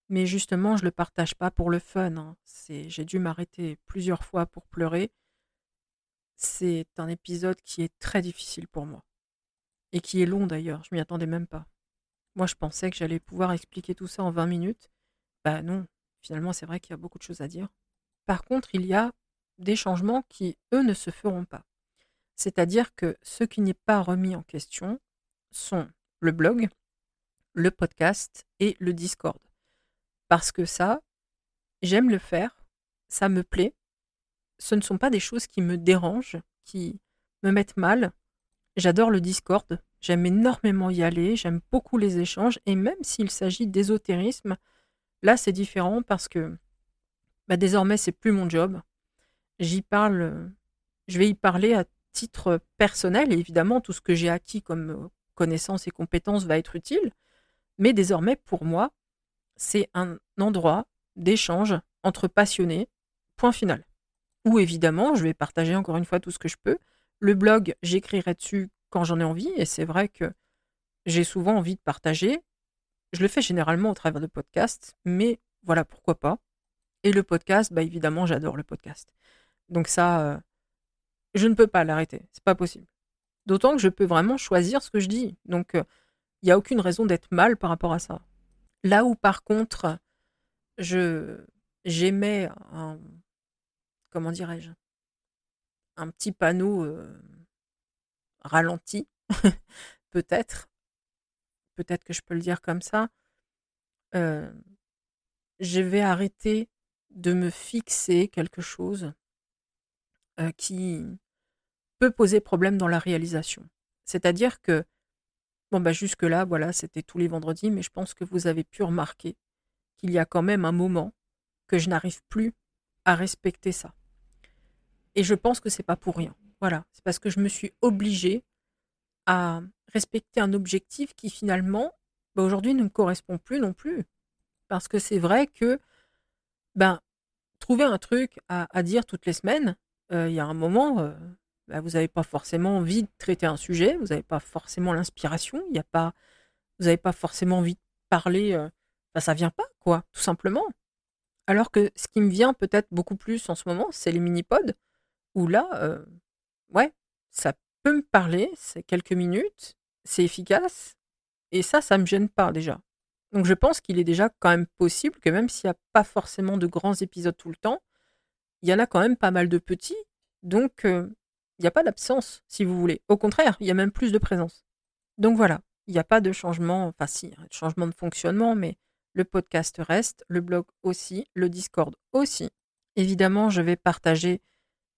mais justement, je le partage pas pour le fun, hein. C'est j'ai dû m'arrêter plusieurs fois pour pleurer. C'est un épisode qui est très difficile pour moi et qui est long d'ailleurs, je m'y attendais même pas. Moi, je pensais que j'allais pouvoir expliquer tout ça en 20 minutes. Bah non, finalement, c'est vrai qu'il y a beaucoup de choses à dire. Par contre, il y a des changements qui, eux, ne se feront pas. C'est-à-dire que ce qui n'est pas remis en question sont le blog, le podcast et le Discord. Parce que ça, j'aime le faire, ça me plaît. Ce ne sont pas des choses qui me dérangent, qui me mettent mal. J'adore le Discord, j'aime énormément y aller, j'aime beaucoup les échanges, et même s'il s'agit d'ésotérisme, là c'est différent parce que bah, désormais c'est plus mon job. J'y parle, je vais y parler à titre personnel, et évidemment tout ce que j'ai acquis comme connaissances et compétences va être utile, mais désormais pour moi, c'est un endroit d'échange entre passionnés, point final. Où évidemment, je vais partager encore une fois tout ce que je peux. Le blog, j'écrirai dessus quand j'en ai envie, et c'est vrai que j'ai souvent envie de partager. Je le fais généralement au travers de podcasts, mais voilà, pourquoi pas. Et le podcast, bah évidemment, j'adore le podcast. Donc ça, euh, je ne peux pas l'arrêter, c'est pas possible. D'autant que je peux vraiment choisir ce que je dis. Donc, euh, il n'y a aucune raison d'être mal par rapport à ça. Là où, par contre, je j'émets un comment dirais-je un petit panneau ralenti, peut-être, peut-être que je peux le dire comme ça. Je vais arrêter de me fixer quelque chose qui peut poser problème dans la réalisation. C'est-à-dire que, bon, bah jusque-là, voilà, c'était tous les vendredis, mais je pense que vous avez pu remarquer qu'il y a quand même un moment que je n'arrive plus à respecter ça. Et je pense que c'est pas pour rien. Voilà, c'est parce que je me suis obligée à respecter un objectif qui finalement, bah, aujourd'hui, ne me correspond plus non plus. Parce que c'est vrai que, ben, trouver un truc à, dire toutes les semaines, euh, il y a un moment, euh, bah, vous n'avez pas forcément envie de traiter un sujet, vous n'avez pas forcément l'inspiration, y a pas, vous n'avez pas forcément envie de parler, euh, bah, ça vient pas, quoi, tout simplement. Alors que ce qui me vient peut-être beaucoup plus en ce moment, c'est les mini-pods, là, euh, ouais, ça peut me parler, c'est quelques minutes, c'est efficace, et ça, ça me gêne pas déjà. Donc je pense qu'il est déjà quand même possible que même s'il n'y a pas forcément de grands épisodes tout le temps, il y en a quand même pas mal de petits. Donc euh, il n'y a pas d'absence, si vous voulez. Au contraire, il y a même plus de présence. Donc voilà, il n'y a pas de changement, enfin si, de changement de fonctionnement, mais le podcast reste, le blog aussi, le Discord aussi. Évidemment, je vais partager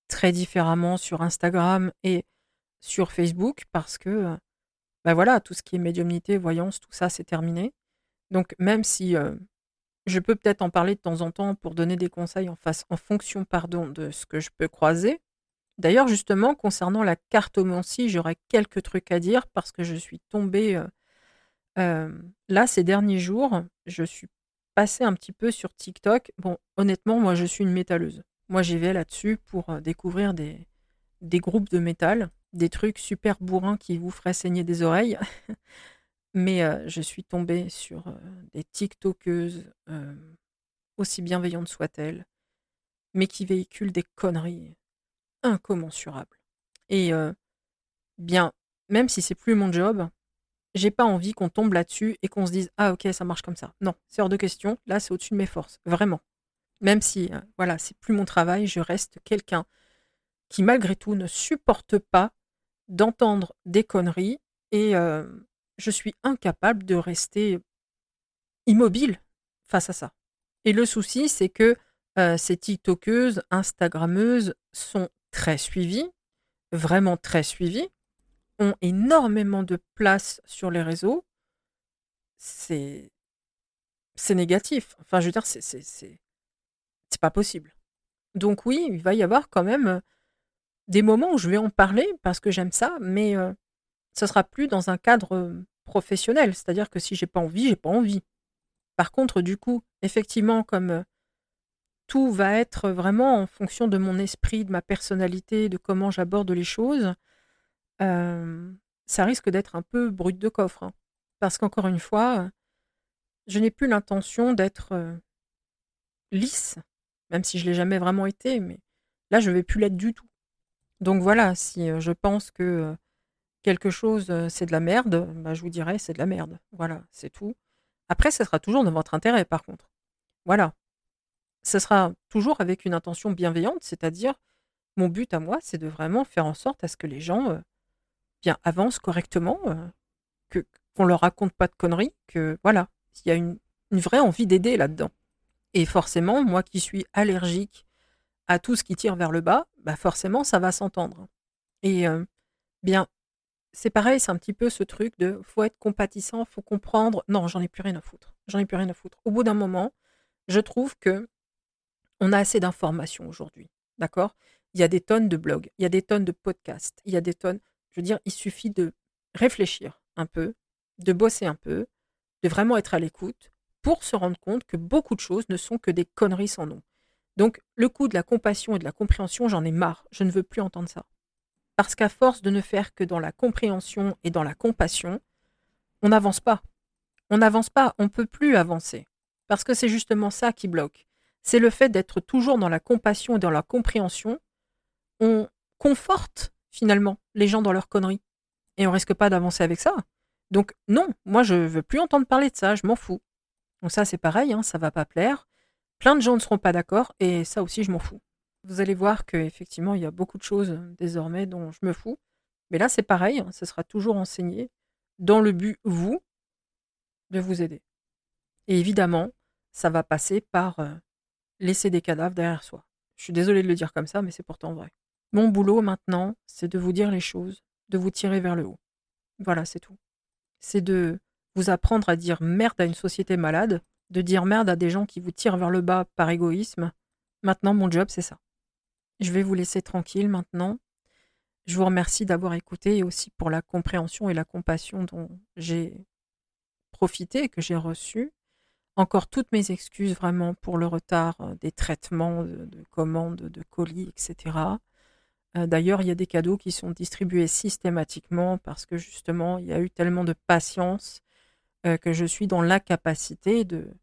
très différemment sur Instagram et sur Facebook parce que, ben voilà, tout ce qui est médiumnité, voyance, tout ça, c'est terminé. Donc même si euh, je peux peut-être en parler de temps en temps pour donner des conseils en, face, en fonction pardon, de ce que je peux croiser, D'ailleurs, justement, concernant la cartomancie, j'aurais quelques trucs à dire parce que je suis tombée euh, là ces derniers jours. Je suis passée un petit peu sur TikTok. Bon, honnêtement, moi, je suis une métalleuse. Moi, j'y vais là-dessus pour euh, découvrir des, groupes de métal, des trucs super bourrins qui vous feraient saigner des oreilles. Mais je suis tombée sur des TikTokeuses, aussi bienveillantes soient-elles, mais qui véhiculent des conneries incommensurable. Et bien, même si c'est plus mon job, j'ai pas envie qu'on tombe là-dessus et qu'on se dise ah ok ça marche comme ça. Non, c'est hors de question. Là, c'est au-dessus de mes forces, vraiment. Même si voilà, c'est plus mon travail, je reste quelqu'un qui malgré tout ne supporte pas d'entendre des conneries et je suis incapable de rester immobile face à ça. Et le souci, c'est que ces TikTokeuses, Instagrammeuses sont très suivis, vraiment très suivis, ont énormément de place sur les réseaux, c'est c'est négatif. Enfin, je veux dire, c'est c'est pas possible. Donc oui, il va y avoir quand même euh, des moments où je vais en parler parce que j'aime ça, mais euh, ce sera plus dans un cadre euh, professionnel. C'est-à-dire que si j'ai pas envie, j'ai pas envie. Par contre, du coup, effectivement, comme tout va être vraiment en fonction de mon esprit, de ma personnalité, de comment j'aborde les choses, ça risque d'être un peu brut de coffre. Hein. Parce qu'encore une fois, je n'ai plus l'intention d'être lisse, même si je l'ai jamais vraiment été, mais là, je vais plus l'être du tout. Donc voilà, si je pense que quelque chose c'est de la merde, bah, je vous dirai c'est de la merde. Voilà, c'est tout. Après, ce sera toujours dans votre intérêt, par contre. Voilà. Ce sera toujours avec une intention bienveillante, c'est-à-dire mon but à moi, c'est de vraiment faire en sorte à ce que les gens avancent correctement, que qu'on leur raconte pas de conneries, que voilà, il y a une, vraie envie d'aider là-dedans. Et forcément, moi qui suis allergique à tout ce qui tire vers le bas, bah forcément, ça va s'entendre. Et bien, c'est pareil, c'est un petit peu ce truc de faut être compatissant, faut comprendre. Non, j'en ai plus rien à foutre. J'en ai plus rien à foutre. Au bout d'un moment, je trouve que on a assez d'informations aujourd'hui. D'accord? Il y a des tonnes de blogs, il y a des tonnes de podcasts, il y a des tonnes. Je veux dire, il suffit de réfléchir un peu, de bosser un peu, de vraiment être à l'écoute pour se rendre compte que beaucoup de choses ne sont que des conneries sans nom. Donc, le coup de la compassion et de la compréhension, j'en ai marre. Je ne veux plus entendre ça. Parce qu'à force de ne faire que dans la compréhension et dans la compassion, on n'avance pas. On n'avance pas, on ne peut plus avancer. Parce que c'est justement ça qui bloque. C'est le fait d'être toujours dans la compassion et dans la compréhension. On conforte finalement les gens dans leurs conneries. Et on risque pas d'avancer avec ça. Donc non, moi je veux plus entendre parler de ça, je m'en fous. Donc ça c'est pareil, hein, ça va pas plaire. Plein de gens ne seront pas d'accord et ça aussi je m'en fous. Vous allez voir qu'effectivement il y a beaucoup de choses euh, désormais dont je me fous. Mais là c'est pareil, hein, ce sera toujours enseigné dans le but, vous, de vous aider. Et évidemment, ça va passer par euh, laisser des cadavres derrière soi. Je suis désolée de le dire comme ça, mais c'est pourtant vrai. Mon boulot maintenant, c'est de vous dire les choses, de vous tirer vers le haut. Voilà, c'est tout c'est de vous apprendre à dire merde à une société malade, de dire merde à des gens qui vous tirent vers le bas par égoïsme. Maintenant, mon job, c'est ça. Je vais vous laisser tranquille maintenant. Je vous remercie d'avoir écouté et aussi pour la compréhension et la compassion dont j'ai profité et que j'ai reçu. Encore toutes mes excuses vraiment pour le retard euh, des traitements de commandes, de colis, etc. Euh, d'ailleurs, il y a des cadeaux qui sont distribués systématiquement parce que justement, il y a eu tellement de patience euh, que je suis dans l'incapacité de,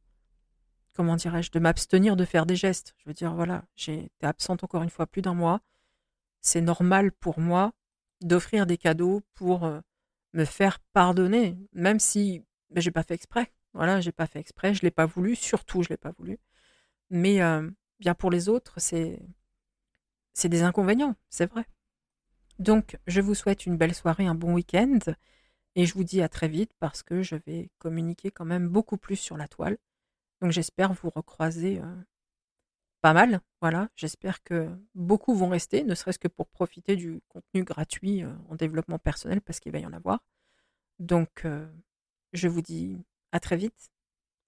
comment dirais-je, de m'abstenir de faire des gestes. Je veux dire, voilà, j'ai été absente encore une fois plus d'un mois. C'est normal pour moi d'offrir des cadeaux pour euh, me faire pardonner, même si ben, j'ai pas fait exprès. Voilà, j'ai pas fait exprès, je l'ai pas voulu, surtout je l'ai pas voulu. Mais bien pour les autres, c'est c'est des inconvénients, c'est vrai. Donc, je vous souhaite une belle soirée, un bon week-end, et je vous dis à très vite parce que je vais communiquer quand même beaucoup plus sur la toile. Donc, j'espère vous recroiser pas mal. Voilà, j'espère que beaucoup vont rester, ne serait-ce que pour profiter du contenu gratuit en développement personnel, parce qu'il va y en avoir. Donc, je vous dis à très vite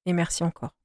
et merci encore.